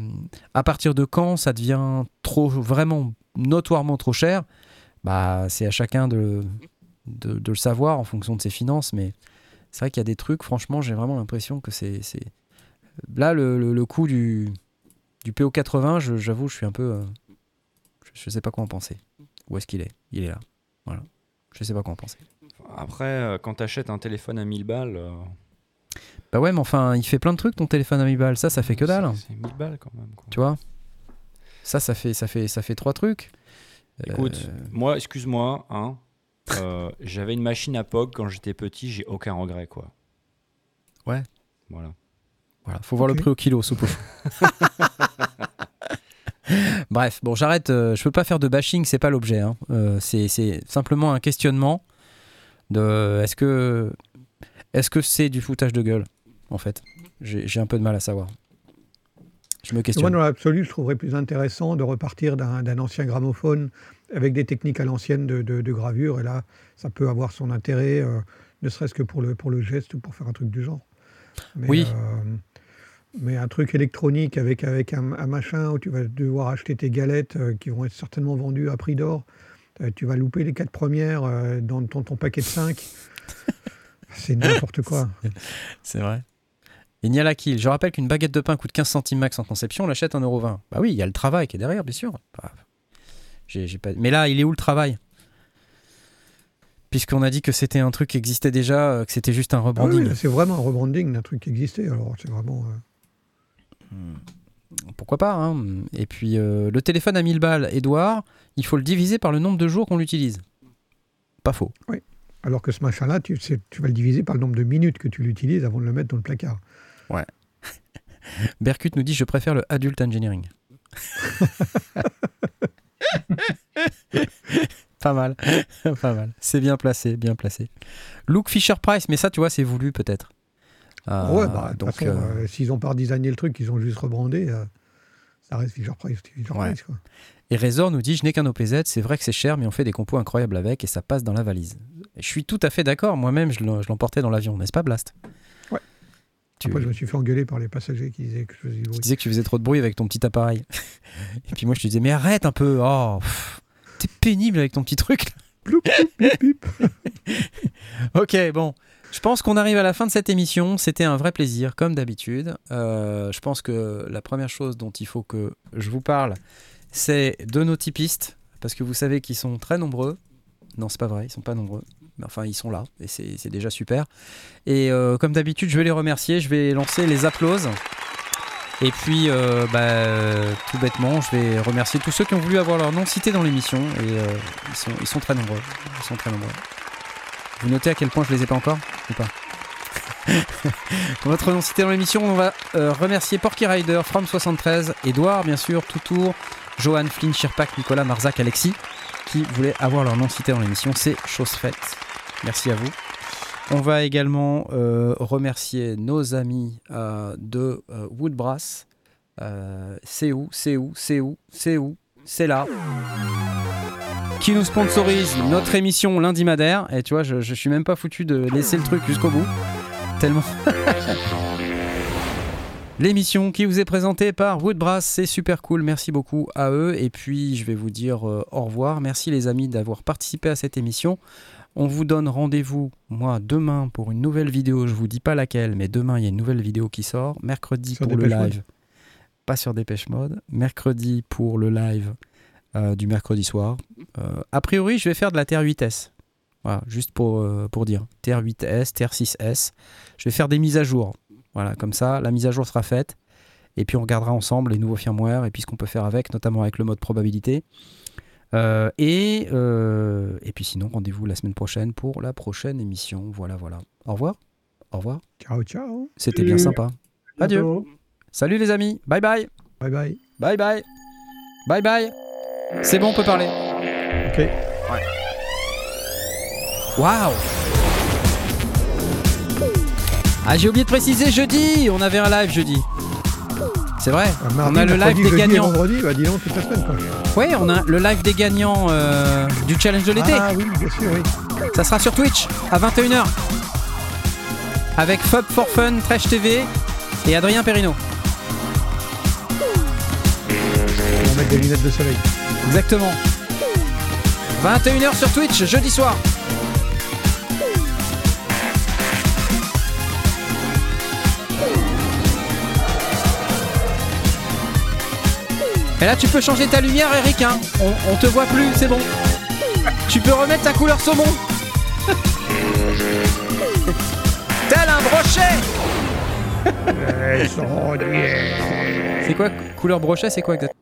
à partir de quand ça devient trop, vraiment notoirement trop cher? Bah, C'est à chacun de, de, le savoir en fonction de ses finances. Mais c'est vrai qu'il y a des trucs, franchement, j'ai vraiment l'impression que c'est. Là, le, le, coût du, du PO80, j'avoue, je suis un peu. Euh, je ne sais pas quoi en penser. Où est-ce qu'il est? Il est là. Voilà. Je sais pas quoi en penser. Après, euh, quand tu achètes un téléphone à 1000 balles. Bah ouais, mais enfin, il fait plein de trucs ton téléphone à 1000 balles. Ça, ça fait que dalle. C'est 1000 balles quand même. Tu vois? Ça, ça fait, ça, fait, ça fait trois trucs. Écoute, euh, moi, excuse-moi, hein, j'avais une machine à POG quand j'étais petit, j'ai aucun regret, quoi. Ouais. Voilà. Voilà, faut voir le prix au kilo, soupe. Bref, bon, j'arrête. Euh, je peux pas faire de bashing, c'est pas l'objet. Hein. Euh, c'est simplement un questionnement de est-ce que est-ce que c'est du foutage de gueule en fait? J'ai un peu de mal à savoir. Je me questionne. Moi, dans l'absolu, je trouverais plus intéressant de repartir d'un ancien gramophone avec des techniques à l'ancienne de, gravure. Et là, ça peut avoir son intérêt, euh, ne serait-ce que pour le, pour le geste ou pour faire un truc du genre. oui. Mais un truc électronique avec, avec un, machin où tu vas devoir acheter tes galettes euh, qui vont être certainement vendues à prix d'or. Euh, tu vas louper les quatre premières euh, dans ton, ton, paquet de 5. C'est n'importe quoi. C'est vrai. Il n'y a la kill. Je rappelle qu'une baguette de pain coûte 15 centimes max en conception, on l'achète 1,20€. Bah oui, il y a le travail qui est derrière, bien sûr. Bah, pas... Mais là, il est où le travail? Puisqu'on a dit que c'était un truc qui existait déjà, que c'était juste un ah rebranding. c'est vraiment un rebranding d'un truc qui existait. Alors, c'est vraiment. Hmm. Pourquoi pas hein. Et puis euh, le téléphone à 1000 balles, Edouard, il faut le diviser par le nombre de jours qu'on l'utilise. Pas faux. Oui. Alors que ce machin-là, tu, tu vas le diviser par le nombre de minutes que tu l'utilises avant de le mettre dans le placard. Ouais. Berkut nous dit je préfère le adult engineering. pas mal, pas mal. C'est bien placé, bien placé. Look Fisher Price, mais ça, tu vois, c'est voulu peut-être. Euh, ouais, bah, donc, euh, euh, s'ils n'ont pas designé le truc, ils ont juste rebrandé, ça reste Fisher Price. Et Razor nous dit Je n'ai qu'un OPZ, c'est vrai que c'est cher, mais on fait des compos incroyables avec et ça passe dans la valise. je suis tout à fait d'accord, moi-même, je l'emportais dans l'avion, n'est-ce pas, Blast? Ouais. Tu... Après, je me suis fait engueuler par les passagers qui disaient que je faisais du bruit. Qui disaient que tu faisais trop de bruit avec ton petit appareil. et puis moi, je te disais Mais arrête un peu Oh, t'es pénible avec ton petit truc. ok, bon. Je pense qu'on arrive à la fin de cette émission. C'était un vrai plaisir, comme d'habitude. Euh, je pense que la première chose dont il faut que je vous parle, c'est de nos typistes, parce que vous savez qu'ils sont très nombreux. Non, c'est pas vrai, ils sont pas nombreux. Mais enfin, ils sont là, et c'est déjà super. Et euh, comme d'habitude, je vais les remercier. Je vais lancer les applauses. Et puis, euh, bah, tout bêtement, je vais remercier tous ceux qui ont voulu avoir leur nom cité dans l'émission. Et ils, sont, ils sont très nombreux. Ils sont très nombreux. Vous notez à quel point je les ai pas encore ou pas? Votre nom cité dans l'émission, on va euh, remercier Porky Rider, From73, Edouard bien sûr, Toutour, Johan, Flynn, Shirpak, Nicolas, Marzac, Alexis, qui voulaient avoir leur nom cité dans l'émission. C'est chose faite. Merci à vous. On va également euh, remercier nos amis euh, de Woodbrass. c'est où C'est où C'est où C'est où C'est là qui nous sponsorise notre émission lundi madère. Et tu vois, je, je suis même pas foutu de laisser le truc jusqu'au bout. Tellement. L'émission qui vous est présentée par Woodbrass, c'est super cool. Merci beaucoup à eux. Et puis, je vais vous dire euh, au revoir. Merci les amis d'avoir participé à cette émission. On vous donne rendez-vous, moi, demain pour une nouvelle vidéo. Je vous dis pas laquelle, mais demain, il y a une nouvelle vidéo qui sort. Mercredi pour le live. Pas sur Dépêche Mode. Mercredi pour le live euh, du mercredi soir. Euh, a priori, je vais faire de la TR8S. Voilà, juste pour, pour dire. TR8S, TR6S. Je vais faire des mises à jour. Voilà, comme ça, la mise à jour sera faite. Et puis on regardera ensemble les nouveaux firmware et puis ce qu'on peut faire avec, notamment avec le mode probabilité. et, et puis sinon, rendez-vous la semaine prochaine pour la prochaine émission. Voilà, voilà. Au revoir. Au revoir. Ciao, ciao. C'était bien sympa. Adieu. Salut les amis. Bye bye. Bye bye. Bye bye. Bye bye. C'est bon, on peut parler. Ok. Ouais. Waouh Ah, j'ai oublié de préciser jeudi On avait un live jeudi. C'est vrai. On a le live des gagnants. Vendredi, bah dis toute la semaine, quoi. Oui, on a le live des gagnants euh, du challenge de l'été. Ah oui, bien sûr, oui. Ça sera sur Twitch à 21h. avec Fub for Fun, Trash TV et Adrien Perrino. On va mettre des lunettes de soleil. Exactement. 21h sur Twitch, jeudi soir. Et là, tu peux changer ta lumière, Eric. Hein. On, te voit plus, c'est bon. Tu peux remettre ta couleur saumon. Tel un brochet. c'est quoi couleur brochet C'est quoi exactement?